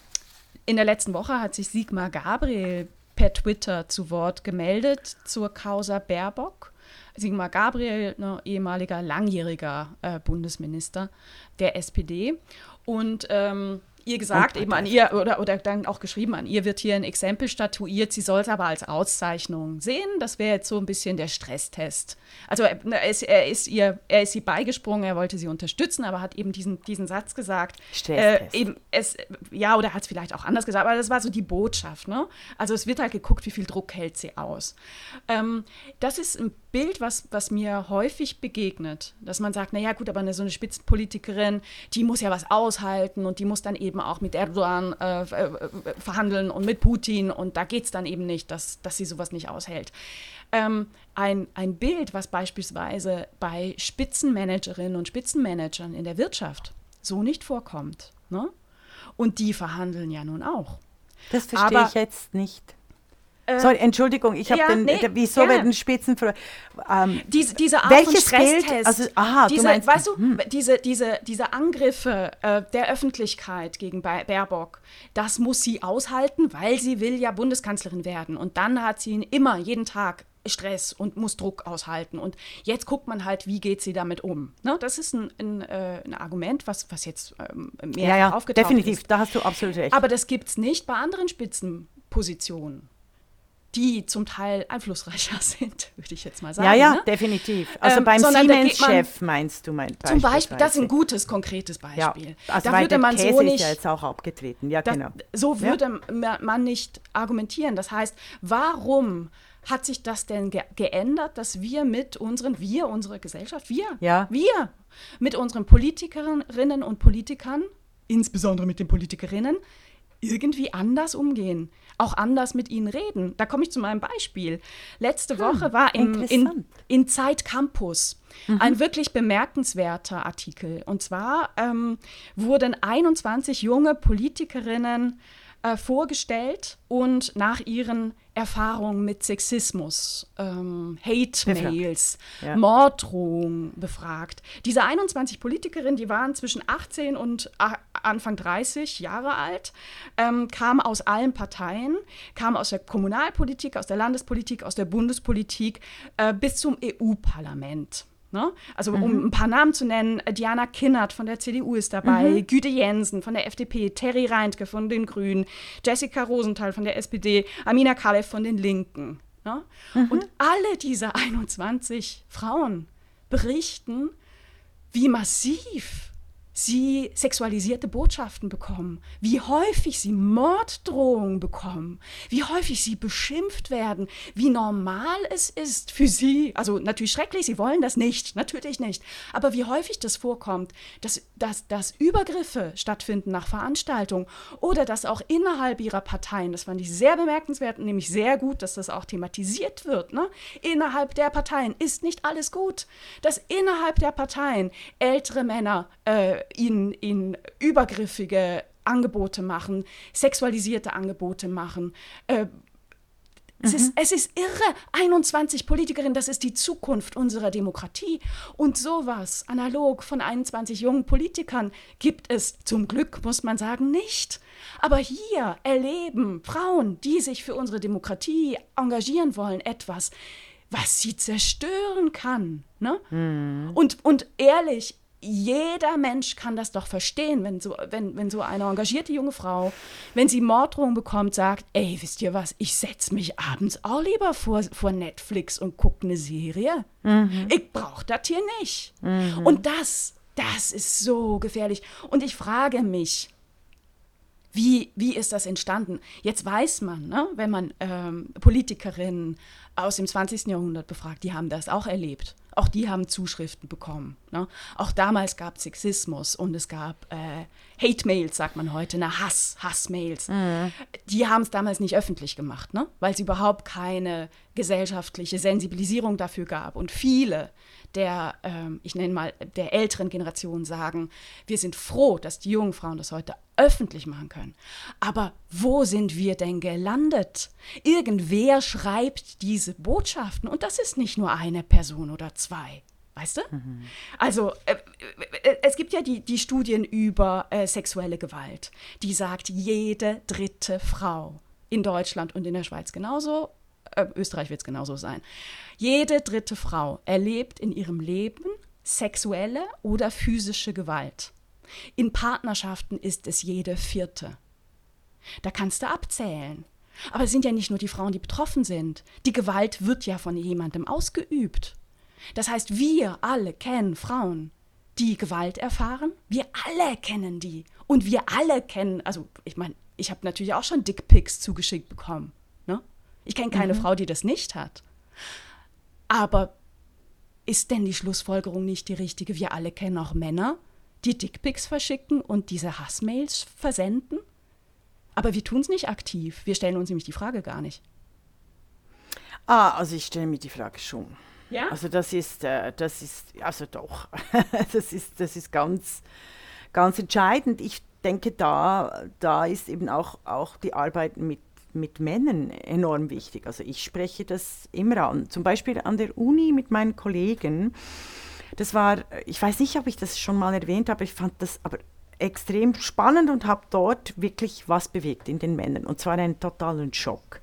in der letzten Woche hat sich Sigmar Gabriel per Twitter zu Wort gemeldet zur Causa Baerbock. Sigmar Gabriel, ne, ehemaliger langjähriger äh, Bundesminister der SPD. Und ähm, ihr gesagt, eben an ihr, oder, oder dann auch geschrieben, an ihr wird hier ein Exempel statuiert, sie soll es aber als Auszeichnung sehen. Das wäre jetzt so ein bisschen der Stresstest. Also er ist, er ist, ihr, er ist sie beigesprungen, er wollte sie unterstützen, aber hat eben diesen, diesen Satz gesagt. Stresstest. Äh, eben es, ja, oder hat es vielleicht auch anders gesagt, aber das war so die Botschaft. Ne? Also es wird halt geguckt, wie viel Druck hält sie aus. Ähm, das ist ein Bild, was, was mir häufig begegnet, dass man sagt, naja gut, aber eine, so eine Spitzenpolitikerin, die muss ja was aushalten und die muss dann eben auch mit Erdogan äh, äh verhandeln und mit Putin und da geht es dann eben nicht, dass, dass sie sowas nicht aushält. Ähm, ein, ein Bild, was beispielsweise bei Spitzenmanagerinnen und Spitzenmanagern in der Wirtschaft so nicht vorkommt. Ne? Und die verhandeln ja nun auch. Das verstehe Aber, ich jetzt nicht. Äh, Sorry, Entschuldigung, ich habe ja, den, nee, der, wieso gerne. werden Spitzen ähm, diese, diese Art welches von Stresstest, also, aha, diese, du meinst, weißt du, hm. diese, diese, diese Angriffe äh, der Öffentlichkeit gegen Baerbock, das muss sie aushalten, weil sie will ja Bundeskanzlerin werden und dann hat sie ihn immer, jeden Tag Stress und muss Druck aushalten. Und jetzt guckt man halt, wie geht sie damit um. Ne? Das ist ein, ein, äh, ein, Argument, was, was jetzt ähm, mehr ja, ja, aufgetaucht definitiv, ist. da hast du absolut recht. Aber das gibt es nicht bei anderen Spitzenpositionen die zum Teil einflussreicher [laughs] sind, würde ich jetzt mal sagen. Ja, ja, ne? definitiv. Also ähm, beim Siemens-Chef meinst du mein Beispiel. Zum Beispiel, das ist ein gutes, konkretes Beispiel. Ja, also da würde man Käse so nicht, ist ja jetzt auch abgetreten. Ja, das, genau. So würde ja. man nicht argumentieren. Das heißt, warum hat sich das denn ge geändert, dass wir mit unseren, wir, unsere Gesellschaft, wir, ja. wir, mit unseren Politikerinnen und Politikern, insbesondere mit den Politikerinnen, irgendwie anders umgehen, auch anders mit ihnen reden. Da komme ich zu meinem Beispiel. Letzte hm, Woche war im, in, in Zeit Campus mhm. ein wirklich bemerkenswerter Artikel. Und zwar ähm, wurden 21 junge Politikerinnen äh, vorgestellt und nach ihren Erfahrungen mit Sexismus, ähm, Hate-Mails, ja. Morddrohungen befragt. Diese 21 Politikerinnen, die waren zwischen 18 und Anfang 30 Jahre alt, ähm, kamen aus allen Parteien, kamen aus der Kommunalpolitik, aus der Landespolitik, aus der Bundespolitik äh, bis zum EU-Parlament. Ne? Also um mhm. ein paar Namen zu nennen, Diana Kinnert von der CDU ist dabei, mhm. Güte Jensen von der FDP, Terry Reintke von den Grünen, Jessica Rosenthal von der SPD, Amina Kalev von den Linken. Ne? Mhm. Und alle diese 21 Frauen berichten, wie massiv sie sexualisierte Botschaften bekommen, wie häufig sie Morddrohungen bekommen, wie häufig sie beschimpft werden, wie normal es ist für sie, also natürlich schrecklich, sie wollen das nicht, natürlich nicht, aber wie häufig das vorkommt, dass, dass, dass Übergriffe stattfinden nach Veranstaltungen oder dass auch innerhalb ihrer Parteien, das fand ich sehr bemerkenswert und nämlich sehr gut, dass das auch thematisiert wird, ne? innerhalb der Parteien ist nicht alles gut, dass innerhalb der Parteien ältere Männer äh, ihnen, ihnen übergriffige Angebote machen, sexualisierte Angebote machen. Äh, es, ist, es ist irre. 21 Politikerinnen, das ist die Zukunft unserer Demokratie. Und sowas, analog von 21 jungen Politikern, gibt es zum Glück, muss man sagen, nicht. Aber hier erleben Frauen, die sich für unsere Demokratie engagieren wollen, etwas, was sie zerstören kann. Ne? Mhm. Und, und ehrlich, jeder Mensch kann das doch verstehen, wenn so, wenn, wenn so eine engagierte junge Frau, wenn sie Morddrohungen bekommt, sagt, ey, wisst ihr was, ich setze mich abends auch lieber vor, vor Netflix und gucke eine Serie. Mhm. Ich brauche das hier nicht. Mhm. Und das, das ist so gefährlich. Und ich frage mich, wie, wie ist das entstanden? Jetzt weiß man, ne, wenn man ähm, Politikerinnen aus dem 20. Jahrhundert befragt, die haben das auch erlebt auch die haben Zuschriften bekommen. Ne? Auch damals gab es Sexismus und es gab äh, Hate-Mails, sagt man heute, ne? Hass, Hass-Mails. Mhm. Die haben es damals nicht öffentlich gemacht, ne? weil es überhaupt keine gesellschaftliche Sensibilisierung dafür gab. Und viele der, ähm, ich nenne mal, der älteren Generation sagen, wir sind froh, dass die jungen Frauen das heute öffentlich machen können. Aber wo sind wir denn gelandet? Irgendwer schreibt diese Botschaften und das ist nicht nur eine Person oder zwei. Weißt du? Mhm. Also, äh, äh, es gibt ja die, die Studien über äh, sexuelle Gewalt, die sagt, jede dritte Frau in Deutschland und in der Schweiz genauso, äh, Österreich wird es genauso sein, jede dritte Frau erlebt in ihrem Leben sexuelle oder physische Gewalt. In Partnerschaften ist es jede vierte. Da kannst du abzählen. Aber es sind ja nicht nur die Frauen, die betroffen sind. Die Gewalt wird ja von jemandem ausgeübt. Das heißt, wir alle kennen Frauen, die Gewalt erfahren. Wir alle kennen die. Und wir alle kennen, also ich meine, ich habe natürlich auch schon Dickpics zugeschickt bekommen. Ich kenne keine mhm. Frau, die das nicht hat. Aber ist denn die Schlussfolgerung nicht die richtige? Wir alle kennen auch Männer, die Dickpics verschicken und diese Hassmails versenden. Aber wir tun es nicht aktiv. Wir stellen uns nämlich die Frage gar nicht. Ah, also ich stelle mir die Frage schon. Ja? Also das ist, äh, das ist, also doch, [laughs] das ist, das ist ganz, ganz entscheidend. Ich denke, da, da ist eben auch, auch die Arbeit mit mit Männern enorm wichtig. Also ich spreche das immer an. Zum Beispiel an der Uni mit meinen Kollegen. Das war, ich weiß nicht, ob ich das schon mal erwähnt habe, ich fand das aber extrem spannend und habe dort wirklich was bewegt in den Männern. Und zwar einen totalen Schock.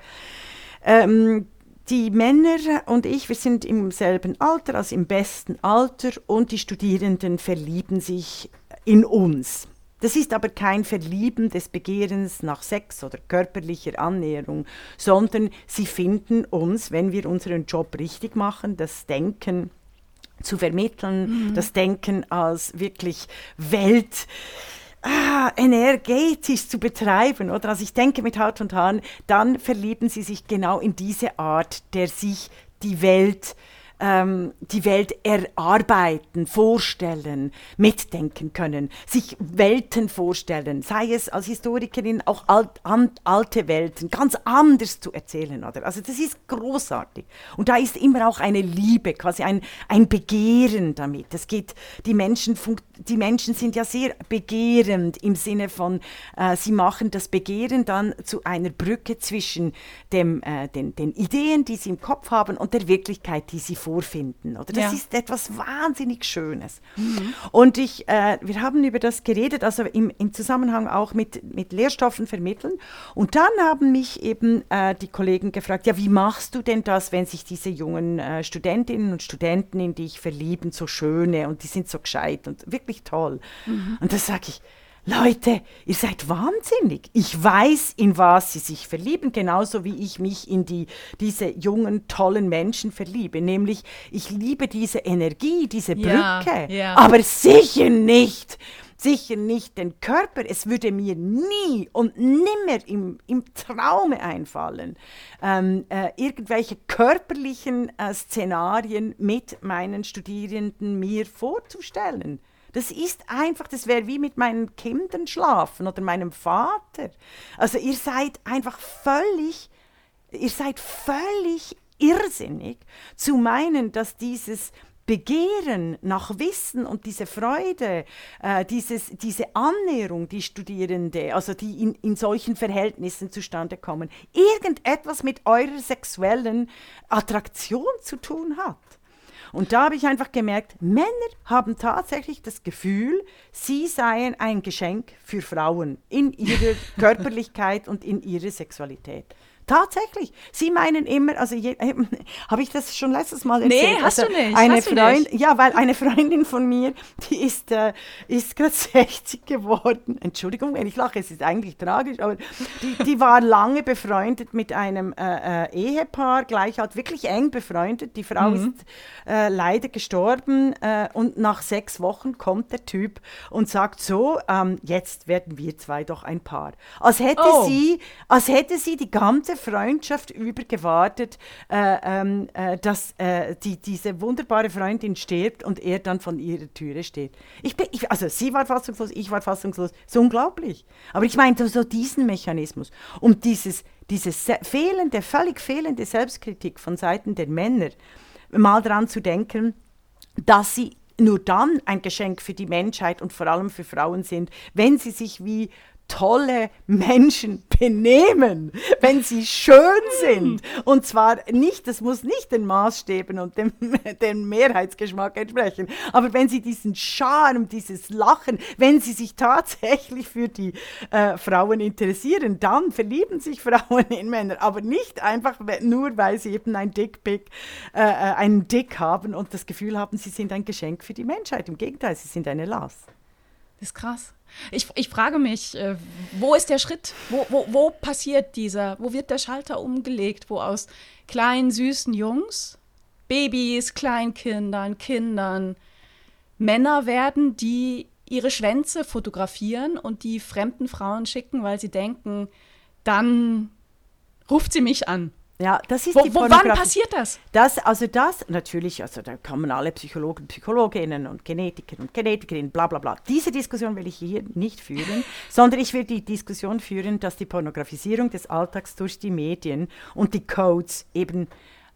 Ähm, die Männer und ich, wir sind im selben Alter, also im besten Alter, und die Studierenden verlieben sich in uns. Das ist aber kein Verlieben des Begehrens nach Sex oder körperlicher Annäherung, sondern sie finden uns, wenn wir unseren Job richtig machen, das Denken zu vermitteln, mhm. das Denken als wirklich Welt ah, energetisch zu betreiben, oder? Also ich denke mit Haut und Haaren, dann verlieben sie sich genau in diese Art, der sich die Welt ähm, die Welt erarbeiten, vorstellen, mitdenken können, sich Welten vorstellen, sei es als Historikerin auch alt, alte Welten, ganz anders zu erzählen. Oder? Also das ist großartig. Und da ist immer auch eine Liebe, quasi ein, ein Begehren damit. Es geht, die Menschen, die Menschen sind ja sehr begehrend im Sinne von, äh, sie machen das Begehren dann zu einer Brücke zwischen dem, äh, den, den Ideen, die sie im Kopf haben und der Wirklichkeit, die sie vorfinden. Oder das ja. ist etwas wahnsinnig Schönes. Mhm. Und ich, äh, wir haben über das geredet, also im, im Zusammenhang auch mit, mit Lehrstoffen vermitteln. Und dann haben mich eben äh, die Kollegen gefragt, ja, wie machst du denn das, wenn sich diese jungen äh, Studentinnen und Studenten in dich verlieben, so schöne und die sind so gescheit und wirklich toll. Mhm. Und da sage ich, Leute, ihr seid wahnsinnig. Ich weiß, in was sie sich verlieben, genauso wie ich mich in die, diese jungen, tollen Menschen verliebe. Nämlich, ich liebe diese Energie, diese Brücke, ja, ja. aber sicher nicht sicher nicht den Körper. Es würde mir nie und nimmer im, im Traume einfallen, ähm, äh, irgendwelche körperlichen äh, Szenarien mit meinen Studierenden mir vorzustellen. Das ist einfach, das wäre wie mit meinen Kindern schlafen oder meinem Vater. Also ihr seid einfach völlig, ihr seid völlig irrsinnig zu meinen, dass dieses Begehren nach Wissen und diese Freude, äh, dieses, diese Annäherung, die Studierende, also die in, in solchen Verhältnissen zustande kommen, irgendetwas mit eurer sexuellen Attraktion zu tun hat. Und da habe ich einfach gemerkt, Männer haben tatsächlich das Gefühl, sie seien ein Geschenk für Frauen in ihrer [laughs] Körperlichkeit und in ihrer Sexualität. Tatsächlich. Sie meinen immer, also äh, [laughs] habe ich das schon letztes Mal erzählt? Nee, hast also du nicht. Eine hast Freund, Ja, weil eine Freundin von mir, die ist, äh, ist gerade [laughs] 60 geworden. Entschuldigung, wenn ich lache, es ist eigentlich tragisch, aber die, die war lange befreundet mit einem äh, äh, Ehepaar, gleich halt wirklich eng befreundet. Die Frau mhm. ist äh, leider gestorben äh, und nach sechs Wochen kommt der Typ und sagt so, ähm, jetzt werden wir zwei doch ein Paar. Als hätte oh. sie, als hätte sie die ganze Freundschaft übergewartet, äh, ähm, äh, dass äh, die, diese wunderbare Freundin stirbt und er dann von ihrer Türe steht. Ich bin, ich, also sie war fassungslos, ich war fassungslos. Das ist unglaublich. Aber ich meine so diesen Mechanismus und dieses, diese fehlende, völlig fehlende Selbstkritik von Seiten der Männer, mal daran zu denken, dass sie nur dann ein Geschenk für die Menschheit und vor allem für Frauen sind, wenn sie sich wie tolle Menschen benehmen, wenn sie schön sind. Und zwar nicht, das muss nicht den Maßstäben und dem, [laughs] dem Mehrheitsgeschmack entsprechen, aber wenn sie diesen Charme, dieses Lachen, wenn sie sich tatsächlich für die äh, Frauen interessieren, dann verlieben sich Frauen in Männer, aber nicht einfach nur, weil sie eben ein Dickpick, äh, äh, einen Dick haben und das Gefühl haben, sie sind ein Geschenk für die Menschheit. Im Gegenteil, sie sind eine Last. Das ist krass. Ich, ich frage mich, äh, wo ist der Schritt? Wo, wo, wo passiert dieser? Wo wird der Schalter umgelegt? Wo aus kleinen, süßen Jungs, Babys, Kleinkindern, Kindern Männer werden, die ihre Schwänze fotografieren und die fremden Frauen schicken, weil sie denken, dann ruft sie mich an. Ja, das ist wo, die wo, Wann passiert das? das? Also das, natürlich, also da kommen alle Psychologen, Psychologinnen und Genetiker und Genetikerinnen, bla bla bla. Diese Diskussion will ich hier nicht führen, [laughs] sondern ich will die Diskussion führen, dass die Pornografisierung des Alltags durch die Medien und die Codes eben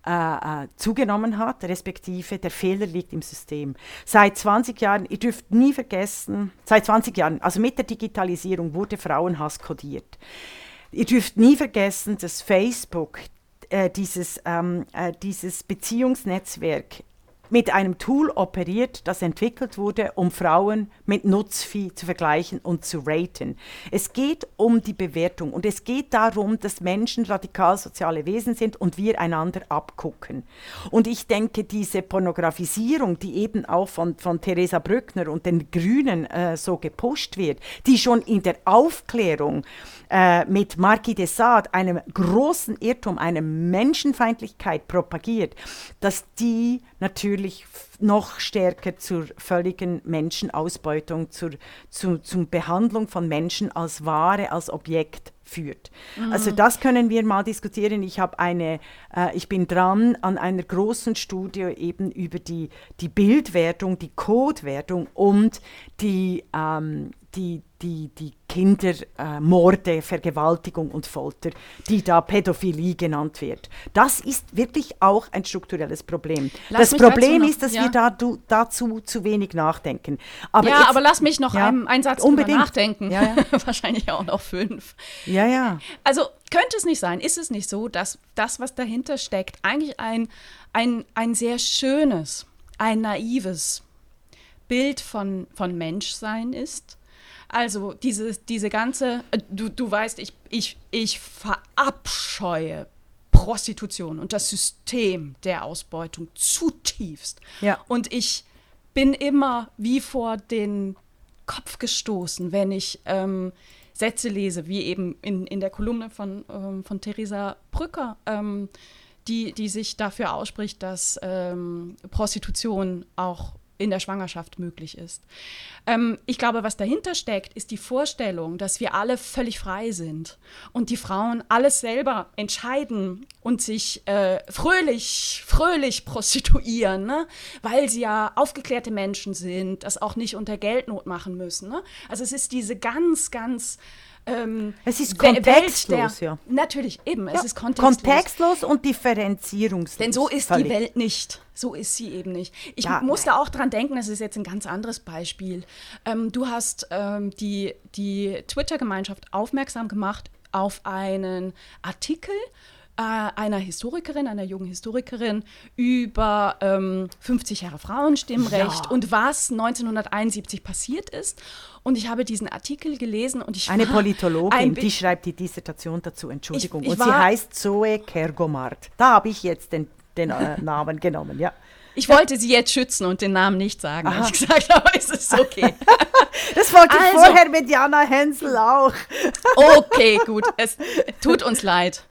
äh, äh, zugenommen hat, respektive der Fehler liegt im System. Seit 20 Jahren, ihr dürft nie vergessen, seit 20 Jahren, also mit der Digitalisierung wurde Frauenhass kodiert. Ihr dürft nie vergessen, dass Facebook äh, dieses, ähm, äh, dieses Beziehungsnetzwerk mit einem Tool operiert, das entwickelt wurde, um Frauen mit Nutzvieh zu vergleichen und zu raten. Es geht um die Bewertung und es geht darum, dass Menschen radikal soziale Wesen sind und wir einander abgucken. Und ich denke, diese Pornografisierung, die eben auch von, von Theresa Brückner und den Grünen äh, so gepusht wird, die schon in der Aufklärung äh, mit Marquis de Sade einem großen Irrtum, eine Menschenfeindlichkeit propagiert, dass die natürlich noch stärker zur völligen Menschenausbeutung, zur, zu, zur Behandlung von Menschen als Ware, als Objekt führt. Mhm. Also das können wir mal diskutieren. Ich habe eine, äh, ich bin dran an einer großen Studie eben über die, die Bildwertung, die Codewertung und die, ähm, die, die, die Kindermorde, äh, Vergewaltigung und Folter, die da Pädophilie genannt wird. Das ist wirklich auch ein strukturelles Problem. Lass das Problem noch, ist, dass ja. wir da, du, dazu zu wenig nachdenken. Aber ja, jetzt, aber lass mich noch ja, einen, einen Satz unbedingt. nachdenken. Ja, [laughs] Wahrscheinlich auch noch fünf. Ja, ja. Also könnte es nicht sein, ist es nicht so, dass das, was dahinter steckt, eigentlich ein, ein, ein sehr schönes, ein naives Bild von, von Menschsein ist? Also diese, diese ganze, äh, du, du weißt, ich, ich, ich verabscheue Prostitution und das System der Ausbeutung zutiefst. Ja. Und ich bin immer wie vor den Kopf gestoßen, wenn ich ähm, Sätze lese, wie eben in, in der Kolumne von, ähm, von Theresa Brücker, ähm, die, die sich dafür ausspricht, dass ähm, Prostitution auch in der Schwangerschaft möglich ist. Ähm, ich glaube, was dahinter steckt, ist die Vorstellung, dass wir alle völlig frei sind und die Frauen alles selber entscheiden und sich äh, fröhlich, fröhlich prostituieren, ne? weil sie ja aufgeklärte Menschen sind, das auch nicht unter Geldnot machen müssen. Ne? Also es ist diese ganz, ganz ähm, es ist kontextlos, ja. Natürlich, eben, ja, es ist kontextlos. Kontextlos und differenzierungslos. Denn so ist völlig. die Welt nicht. So ist sie eben nicht. Ich ja, musste nein. auch dran denken, das ist jetzt ein ganz anderes Beispiel. Ähm, du hast ähm, die, die Twitter-Gemeinschaft aufmerksam gemacht auf einen Artikel einer Historikerin, einer jungen Historikerin, über ähm, 50 Jahre Frauenstimmrecht ja. und was 1971 passiert ist. Und ich habe diesen Artikel gelesen und ich Eine Politologin, ein die schreibt die Dissertation dazu, Entschuldigung. Ich, ich und sie heißt Zoe Kergomart. Da habe ich jetzt den, den äh, Namen genommen, ja. Ich wollte sie jetzt schützen und den Namen nicht sagen. Aha. Ich gesagt, [laughs] aber ist es okay. [laughs] das wollte also, vorher mit Jana Hensel auch. okay, gut. [laughs] Es tut uns leid.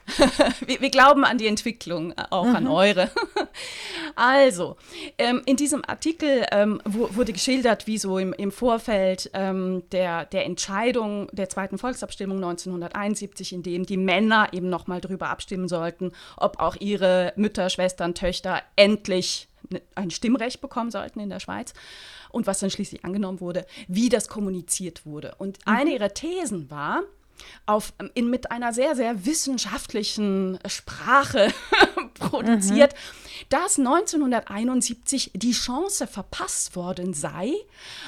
Wir, wir glauben an die Entwicklung, auch mhm. an eure. Also, ähm, in diesem Artikel ähm, wurde geschildert, wie so im, im Vorfeld ähm, der, der Entscheidung der zweiten Volksabstimmung 1971, in dem die Männer eben nochmal darüber abstimmen sollten, ob auch ihre Mütter, Schwestern, Töchter endlich ein Stimmrecht bekommen sollten in der Schweiz und was dann schließlich angenommen wurde, wie das kommuniziert wurde. Und mhm. eine ihrer Thesen war, auf, in, mit einer sehr, sehr wissenschaftlichen Sprache [laughs] produziert, mhm. dass 1971 die Chance verpasst worden sei,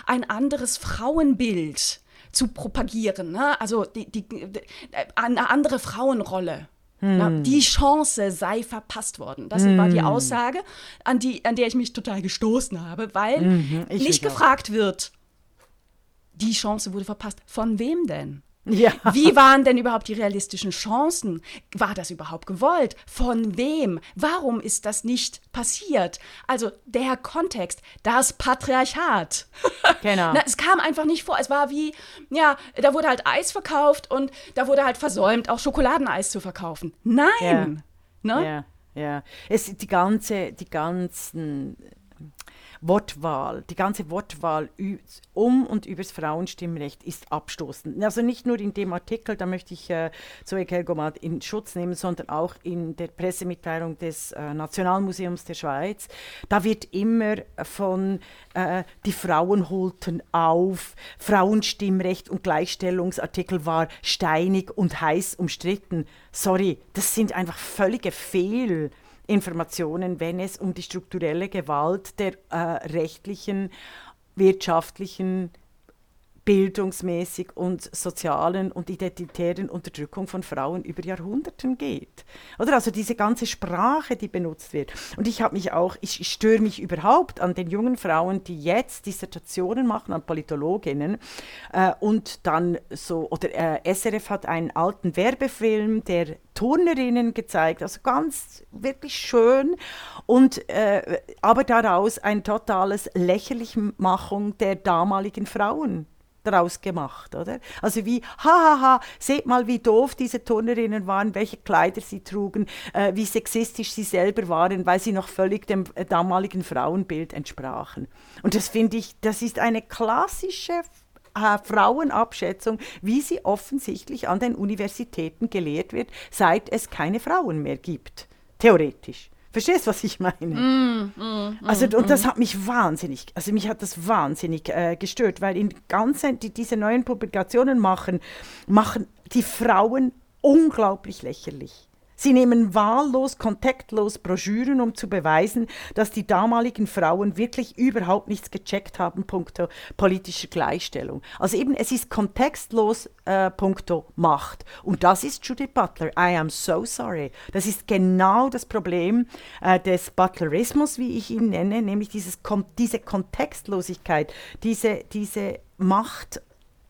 ein anderes Frauenbild zu propagieren. Ne? Also die, die, die, eine andere Frauenrolle na, hm. die Chance sei verpasst worden. Das hm. war die hm. Aussage, an, die, an der ich mich total gestoßen habe, weil mhm, nicht gefragt wird, die Chance wurde verpasst. Von wem denn? Ja. [laughs] Wie waren denn überhaupt die realistischen Chancen? War das überhaupt gewollt? Von wem? Warum ist das nicht passiert? Also der Kontext, das Patriarchat. [laughs] Genau. Na, es kam einfach nicht vor. Es war wie, ja, da wurde halt Eis verkauft und da wurde halt versäumt, auch Schokoladeneis zu verkaufen. Nein. Ja. Ne? Ja, ja. Es, die, ganze, die ganzen Wortwahl, die ganze Wortwahl um und übers Frauenstimmrecht ist abstoßend. Also nicht nur in dem Artikel, da möchte ich äh, Zoe Kelgomat in Schutz nehmen, sondern auch in der Pressemitteilung des äh, Nationalmuseums der Schweiz. Da wird immer von äh, die Frauen holten auf, Frauenstimmrecht und Gleichstellungsartikel war steinig und heiß umstritten. Sorry, das sind einfach völlige Fehl. Informationen, wenn es um die strukturelle Gewalt der äh, rechtlichen, wirtschaftlichen, bildungsmäßig und sozialen und identitären Unterdrückung von Frauen über Jahrhunderten geht. Oder also diese ganze Sprache, die benutzt wird. Und ich habe mich auch, ich, ich störe mich überhaupt an den jungen Frauen, die jetzt Dissertationen machen, an Politologinnen äh, und dann so, oder äh, SRF hat einen alten Werbefilm der Turnerinnen gezeigt, also ganz wirklich schön und äh, aber daraus ein totales Lächerlichmachung der damaligen Frauen daraus gemacht, oder? Also wie, hahaha, seht mal, wie doof diese Turnerinnen waren, welche Kleider sie trugen, äh, wie sexistisch sie selber waren, weil sie noch völlig dem äh, damaligen Frauenbild entsprachen. Und das finde ich, das ist eine klassische äh, Frauenabschätzung, wie sie offensichtlich an den Universitäten gelehrt wird, seit es keine Frauen mehr gibt. Theoretisch. Verstehst du, was ich meine? Mm, mm, also, und das mm. hat mich wahnsinnig, also mich hat das wahnsinnig äh, gestört, weil in ganzen, die, diese neuen Publikationen machen, machen die Frauen unglaublich lächerlich. Sie nehmen wahllos, kontaktlos Broschüren, um zu beweisen, dass die damaligen Frauen wirklich überhaupt nichts gecheckt haben, punkto politische Gleichstellung. Also eben, es ist kontextlos, äh, punkto Macht. Und das ist Judith Butler. I am so sorry. Das ist genau das Problem äh, des Butlerismus, wie ich ihn nenne, nämlich dieses, diese Kontextlosigkeit, diese, diese Macht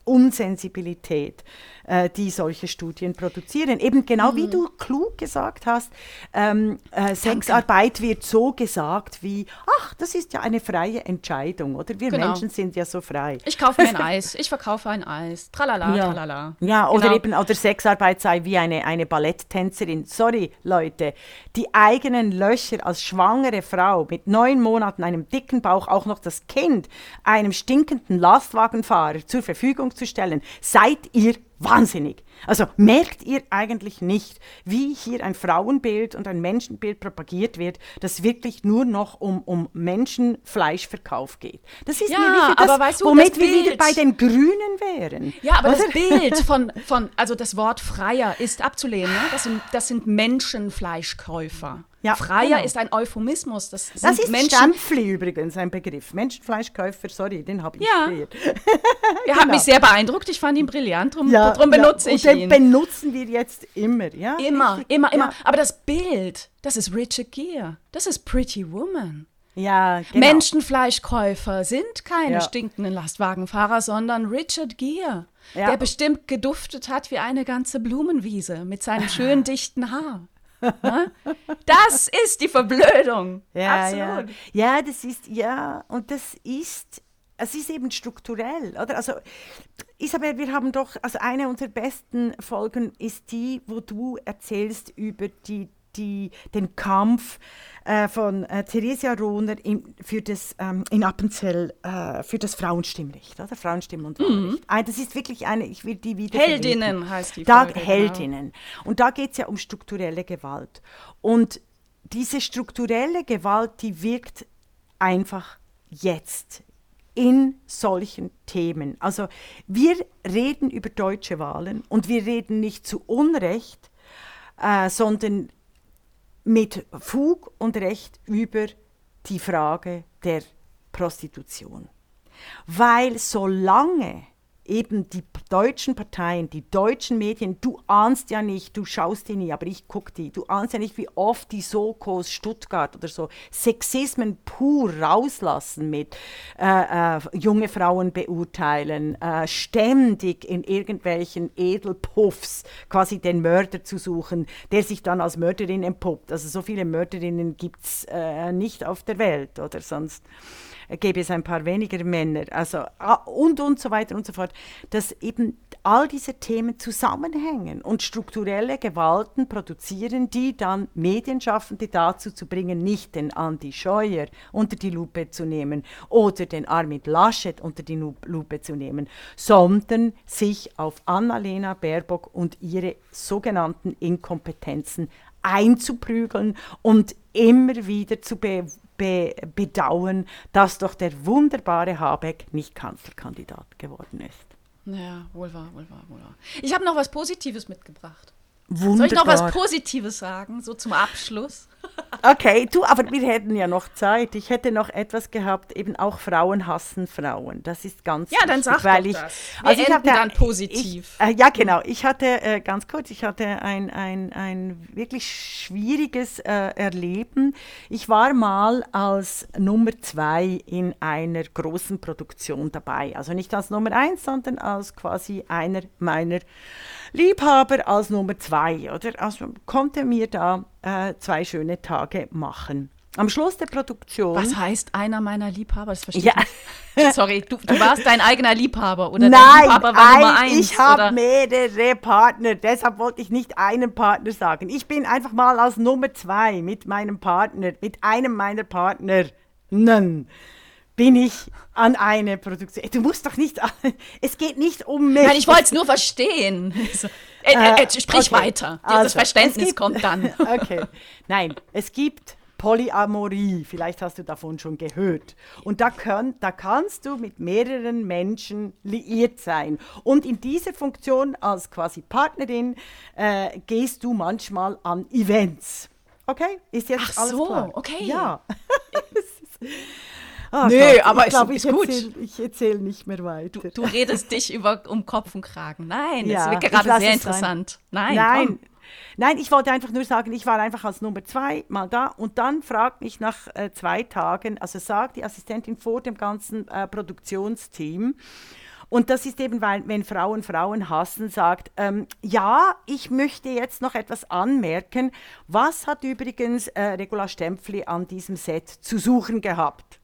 Unsensibilität, äh, die solche Studien produzieren. Eben genau wie du klug gesagt hast, ähm, äh, Sexarbeit wird so gesagt wie, ach, das ist ja eine freie Entscheidung, oder? Wir Genau. Menschen sind ja so frei. Ich kaufe mir ein [laughs] Eis, ich verkaufe ein Eis. Tralala, Ja. tralala. Ja, oder Genau. eben, oder Sexarbeit sei wie eine, eine Balletttänzerin. Sorry, Leute, die eigenen Löcher als schwangere Frau mit neun Monaten, einem dicken Bauch, auch noch das Kind, einem stinkenden Lastwagenfahrer zur Verfügung zu stellen, seid ihr wahnsinnig. Also merkt ihr eigentlich nicht, wie hier ein Frauenbild und ein Menschenbild propagiert wird, das wirklich nur noch um, um Menschenfleischverkauf geht. Das ist Ja, mir wieder das, aber weißt du, womit das wir wieder bei den Grünen wären. Ja, aber das Oder? Bild [laughs] von, von, also das Wort Freier ist abzulehnen. Ne? Das, sind, das sind Menschenfleischkäufer. Ja, Freier genau. ist ein Euphemismus. Das, Das ist Menschen. Stempfli übrigens, ein Begriff. Menschenfleischkäufer, sorry, den habe ich Ja. kreiert. [laughs] [laughs] Er hat mich sehr beeindruckt. Ich fand ihn brillant. Drum, Ja, drum ja, benutze und ich den ihn. benutzen wir jetzt immer. Ja? Immer, Richtig. immer, immer. Aber das Bild, das ist Richard Gere. Das ist Pretty Woman. ja genau. Menschenfleischkäufer sind keine Ja. stinkenden Lastwagenfahrer, sondern Richard Gere, Ja. der bestimmt geduftet hat wie eine ganze Blumenwiese mit seinem schönen [laughs] dichten Haar. Ne? Das ist die Verblödung. Ja, Absolut. ja. ja, das ist, ja, und das ist, es ist eben strukturell, oder? Also, Isabel, wir haben doch, also eine unserer besten Folgen ist die, wo du erzählst über die, die, den Kampf äh, von äh, Theresia Rohner in, für das, ähm, in Appenzell äh, für das Frauenstimmrecht, oder? Frauenstimm- und Wahlrecht. Ein- Das ist wirklich eine, ich will die wieder verlinken. Heldinnen heißt die Da, Folge, genau. Heldinnen. Und da geht es ja um strukturelle Gewalt. Und diese strukturelle Gewalt, die wirkt einfach jetzt in solchen Themen. Also wir reden über deutsche Wahlen und wir reden nicht zu Unrecht, äh, sondern mit Fug und Recht über die Frage der Prostitution. Weil solange eben die deutschen Parteien, die deutschen Medien, du ahnst ja nicht, du schaust die nie, aber ich gucke die, du ahnst ja nicht, wie oft die Sokos Stuttgart oder so Sexismen pur rauslassen mit äh, äh, junge Frauen beurteilen, äh, ständig in irgendwelchen Edelpuffs quasi den Mörder zu suchen, der sich dann als Mörderin entpuppt. Also so viele Mörderinnen gibt es äh, nicht auf der Welt oder sonst gäbe es ein paar weniger Männer, also ah, und und so weiter und so fort, dass eben all diese Themen zusammenhängen und strukturelle Gewalten produzieren, die dann Medienschaffende dazu zu bringen, nicht den Andi Scheuer unter die Lupe zu nehmen oder den Armin Laschet unter die Lu- Lupe zu nehmen, sondern sich auf Annalena Baerbock und ihre sogenannten Inkompetenzen einzuprügeln und immer wieder zu be be bedauern, dass doch der wunderbare Habeck nicht Kanzlerkandidat geworden ist. Ja, wohl wahr, wohl wahr, wohl wahr. Ich habe noch was Positives mitgebracht. Wunderbar. Soll ich noch was Positives sagen, so zum Abschluss? [laughs] Okay, du, aber wir hätten ja noch Zeit. Ich hätte noch etwas gehabt, eben auch Frauen hassen Frauen. Das ist ganz Ja, dann wichtig, sag weil doch ich, das. Wir ich enden hatte- dann positiv. Ich, äh, ja, genau. Ich hatte, äh, ganz kurz, ich hatte ein, ein, ein wirklich schwieriges äh, Erleben. Ich war mal als Nummer zwei in einer großen Produktion dabei. Also nicht als Nummer eins, sondern als quasi einer meiner Liebhaber als Nummer zwei. Oder? Also konnte mir da äh, zwei schöne Tage machen. Am Schluss der Produktion. Was heißt einer meiner Liebhaber? Das verstehe Ja. ich nicht. Sorry, du, du warst dein eigener Liebhaber oder Nein, dein Liebhaber war Nummer ein, eins. ich habe mehrere Partner, deshalb wollte ich nicht einen Partner sagen. Ich bin einfach mal als Nummer zwei mit meinem Partner, mit einem meiner Partnerinnen, bin ich an eine Produktion. Du musst doch nicht, [laughs] es geht nicht um mich. Nein, ich wollte es nur verstehen. [laughs] Äh, äh, äh, sprich okay. weiter. Also, das Verständnis gibt- kommt dann. [laughs] Okay. Nein, es gibt Polyamorie, vielleicht hast du davon schon gehört. Und da, können, da kannst du mit mehreren Menschen liiert sein. Und in dieser Funktion als quasi Partnerin äh, gehst du manchmal an Events. Okay? Ist jetzt Ach alles so, klar? okay. Ja. Oh Nee, Gott, aber ich ist- glaube, ist ich gut. erzähl- Ich erzähle nicht mehr weiter. Du redest dich über, um Kopf und Kragen. Nein, Ja, das wird gerade sehr interessant. Nein, Nein. komm. Nein, ich wollte einfach nur sagen, ich war einfach als Nummer zwei mal da und dann fragt mich nach äh, zwei Tagen, also sagt die Assistentin vor dem ganzen äh, Produktionsteam, Und das ist eben, weil, wenn Frauen Frauen hassen, sagt, ähm, ja, ich möchte jetzt noch etwas anmerken. Was hat übrigens äh, Regula Stempfli an diesem Set zu suchen gehabt?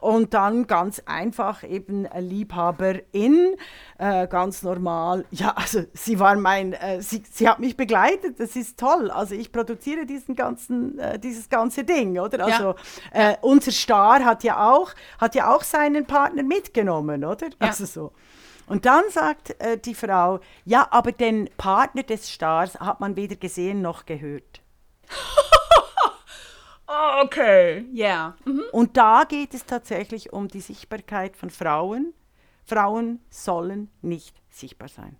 Und dann ganz einfach eben Liebhaberin, äh, ganz normal. Ja, also sie war mein, äh, sie, sie hat mich begleitet, das ist toll. Also ich produziere diesen ganzen, äh, dieses ganze Ding, oder? Also ja. Äh, unser Star hat ja auch, hat ja auch seinen Partner mitgenommen, oder? Ja. Also so. Und dann sagt äh, die Frau, ja, aber den Partner des Stars hat man weder gesehen noch gehört. [laughs] Okay, ja. Yeah. Mhm. Und da geht es tatsächlich um die Sichtbarkeit von Frauen. Frauen sollen nicht sichtbar sein.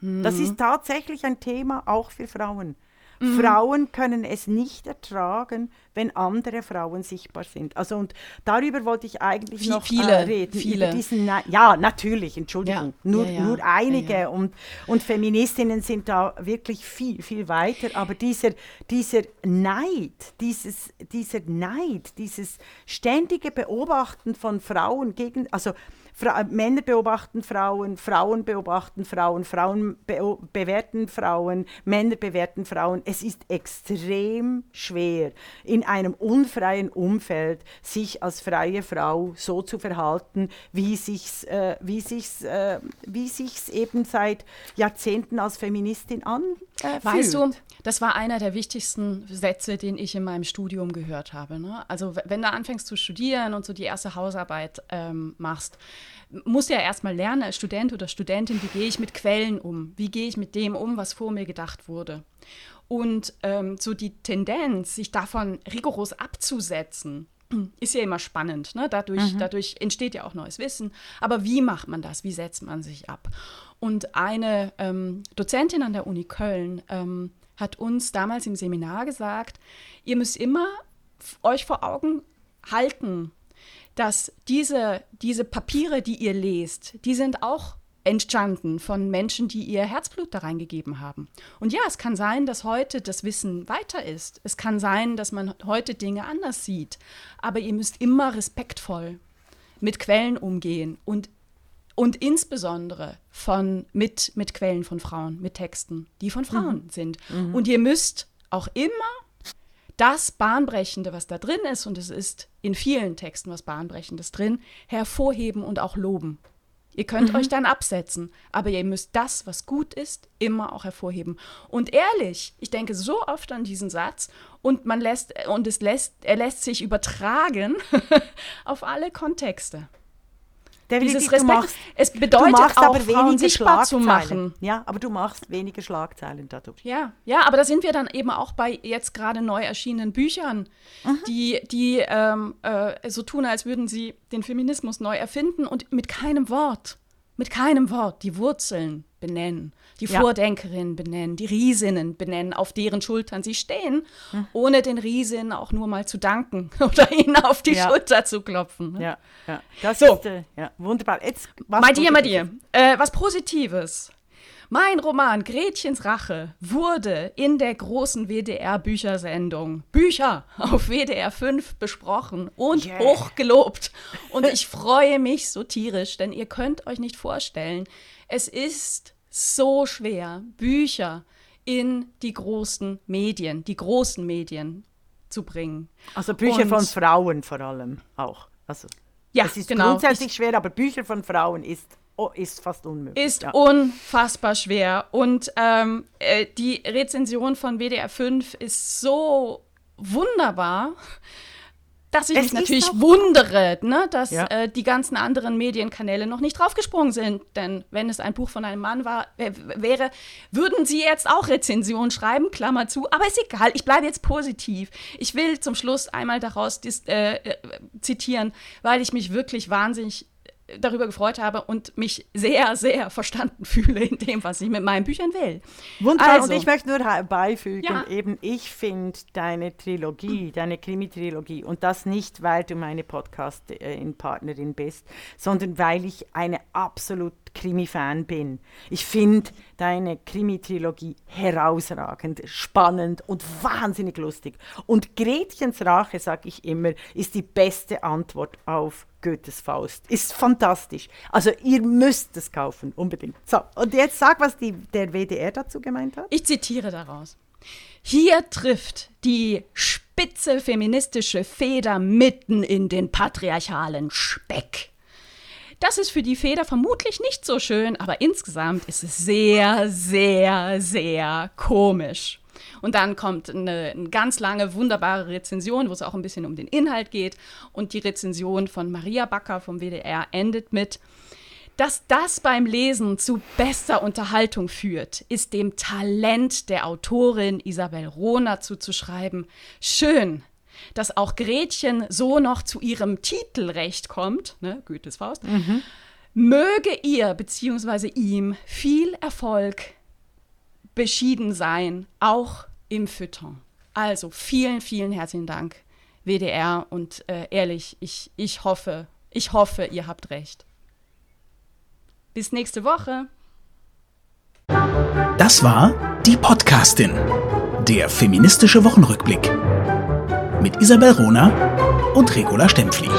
Mhm. Das ist tatsächlich ein Thema auch für Frauen. Mhm. Frauen können es nicht ertragen, wenn andere Frauen sichtbar sind. Also und darüber wollte ich eigentlich Wie, noch viele, äh, reden. Viele. Diesen, ja, natürlich, Entschuldigung. Ja. Nur, Ja, ja. nur einige. Und, und Feministinnen sind da wirklich viel, viel weiter. Aber dieser, dieser Neid, dieses, dieser Neid, dieses ständige Beobachten von Frauen gegen, also Fra äh, Männer beobachten Frauen, Frauen beobachten Frauen, Frauen beo- bewerten Frauen, Männer bewerten Frauen. Es ist extrem schwer, in einem unfreien Umfeld sich als freie Frau so zu verhalten, wie sich's, äh, wie sich's, äh, wie sich's eben seit Jahrzehnten als Feministin anfühlt. Äh, Weißt du, das war einer der wichtigsten Sätze, den ich in meinem Studium gehört habe. Ne? Also wenn du anfängst zu studieren und so die erste Hausarbeit ähm, machst, musst du ja erstmal lernen als Student oder Studentin, wie gehe ich mit Quellen um? Wie gehe ich mit dem um, was vor mir gedacht wurde? Und ähm, so die Tendenz, sich davon rigoros abzusetzen, [clears throat] ist ja immer spannend. Ne? Dadurch, dadurch entsteht ja auch neues Wissen. Aber wie macht man das? Wie setzt man sich ab? Und eine ähm, Dozentin an der Uni Köln ähm, hat uns damals im Seminar gesagt, ihr müsst immer euch vor Augen halten, dass diese, diese Papiere, die ihr lest, die sind auch entstanden von Menschen, die ihr Herzblut da reingegeben haben. Und ja, es kann sein, dass heute das Wissen weiter ist. Es kann sein, dass man heute Dinge anders sieht. Aber ihr müsst immer respektvoll mit Quellen umgehen und, und insbesondere von, mit, mit Quellen von Frauen, mit Texten, die von Frauen sind. Und ihr müsst auch immer das Bahnbrechende, was da drin ist, und es ist in vielen Texten was Bahnbrechendes drin, hervorheben und auch loben. Ihr könnt euch dann absetzen, aber ihr müsst das, was gut ist, immer auch hervorheben. Und ehrlich, ich denke so oft an diesen Satz und man lässt und es lässt, er lässt sich übertragen [laughs] auf alle Kontexte. Definitiv, Dieses du Respekt, machst- es bedeutet auch, aber Frauen weniger sichtbar zu Schlagzeilen. machen. Ja, aber du machst weniger Schlagzeilen dadurch. Ja, ja, aber da sind wir dann eben auch bei jetzt gerade neu erschienenen Büchern, die, die ähm, äh, so tun, als würden sie den Feminismus neu erfinden und mit keinem Wort, mit keinem Wort die Wurzeln benennen, die Ja. Vordenkerinnen benennen, die Riesinnen benennen, auf deren Schultern sie stehen, ohne den Riesinnen auch nur mal zu danken [laughs] oder ihnen auf die Ja. Schulter zu klopfen. ne? Ja, ja. Das So. ist äh, ja, wunderbar. Jetzt, was Mal dir, mal Positives. dir. Äh, was Positives. Mein Roman Gretchens Rache wurde in der großen WDR-Büchersendung Bücher auf WDR 5 besprochen und Yeah. hochgelobt. Und [laughs] ich freue mich so tierisch, denn ihr könnt euch nicht vorstellen, es ist so schwer, Bücher in die großen Medien, die großen Medien zu bringen. Also Bücher Und- von Frauen vor allem auch. Also, Ja, es ist genau. grundsätzlich schwer, aber Bücher von Frauen ist, oh, ist fast unmöglich. ist ja. unfassbar schwer. Und ähm, äh, die Rezension von WDR 5 ist so wunderbar, dass ich Es mich natürlich wundere, ne, dass Ja. äh, die ganzen anderen Medienkanäle noch nicht draufgesprungen sind. Denn wenn es ein Buch von einem Mann war, wär, wäre, würden sie jetzt auch Rezensionen schreiben, Klammer zu. Aber ist egal, ich bleibe jetzt positiv. Ich will zum Schluss einmal daraus dis, äh, äh, zitieren, weil ich mich wirklich wahnsinnig darüber gefreut habe und mich sehr, sehr verstanden [laughs] fühle in dem, was ich mit meinen Büchern will. Wunderbar. Also. Und ich möchte nur beifügen, Ja. eben ich finde deine Trilogie, deine Krimi-Trilogie, und das nicht, weil du meine Podcast-Partnerin bist, sondern weil ich eine absolut Krimi-Fan bin. Ich finde deine Krimi-Trilogie herausragend, spannend und wahnsinnig lustig. Und Gretchens Rache, sage ich immer, ist die beste Antwort auf Goethes Faust. Ist fantastisch. Also ihr müsst es kaufen, unbedingt. So, und jetzt sag, was die, der WDR dazu gemeint hat. Ich zitiere daraus. Hier trifft die spitze feministische Feder mitten in den patriarchalen Speck. Das ist für die Feder vermutlich nicht so schön, aber insgesamt ist es sehr, sehr, sehr komisch. Und dann kommt eine, eine, ganz lange, wunderbare Rezension, wo es auch ein bisschen um den Inhalt geht. Und die Rezension von Maria Backer vom WDR endet mit, dass das beim Lesen zu bester Unterhaltung führt, ist dem Talent der Autorin Isabel Rohner zuzuschreiben. Schön, dass auch Gretchen so noch zu ihrem Titelrecht kommt, ne, Goethes Faust. Mhm. Möge ihr bzw. ihm viel Erfolg beschieden sein, auch im Feuilleton. Also vielen, vielen herzlichen Dank, WDR. Und äh, ehrlich, ich, ich hoffe, ich hoffe, ihr habt recht. Bis nächste Woche. Das war die Podcastin, der feministische Wochenrückblick mit Isabel Rona und Regula Stempfli.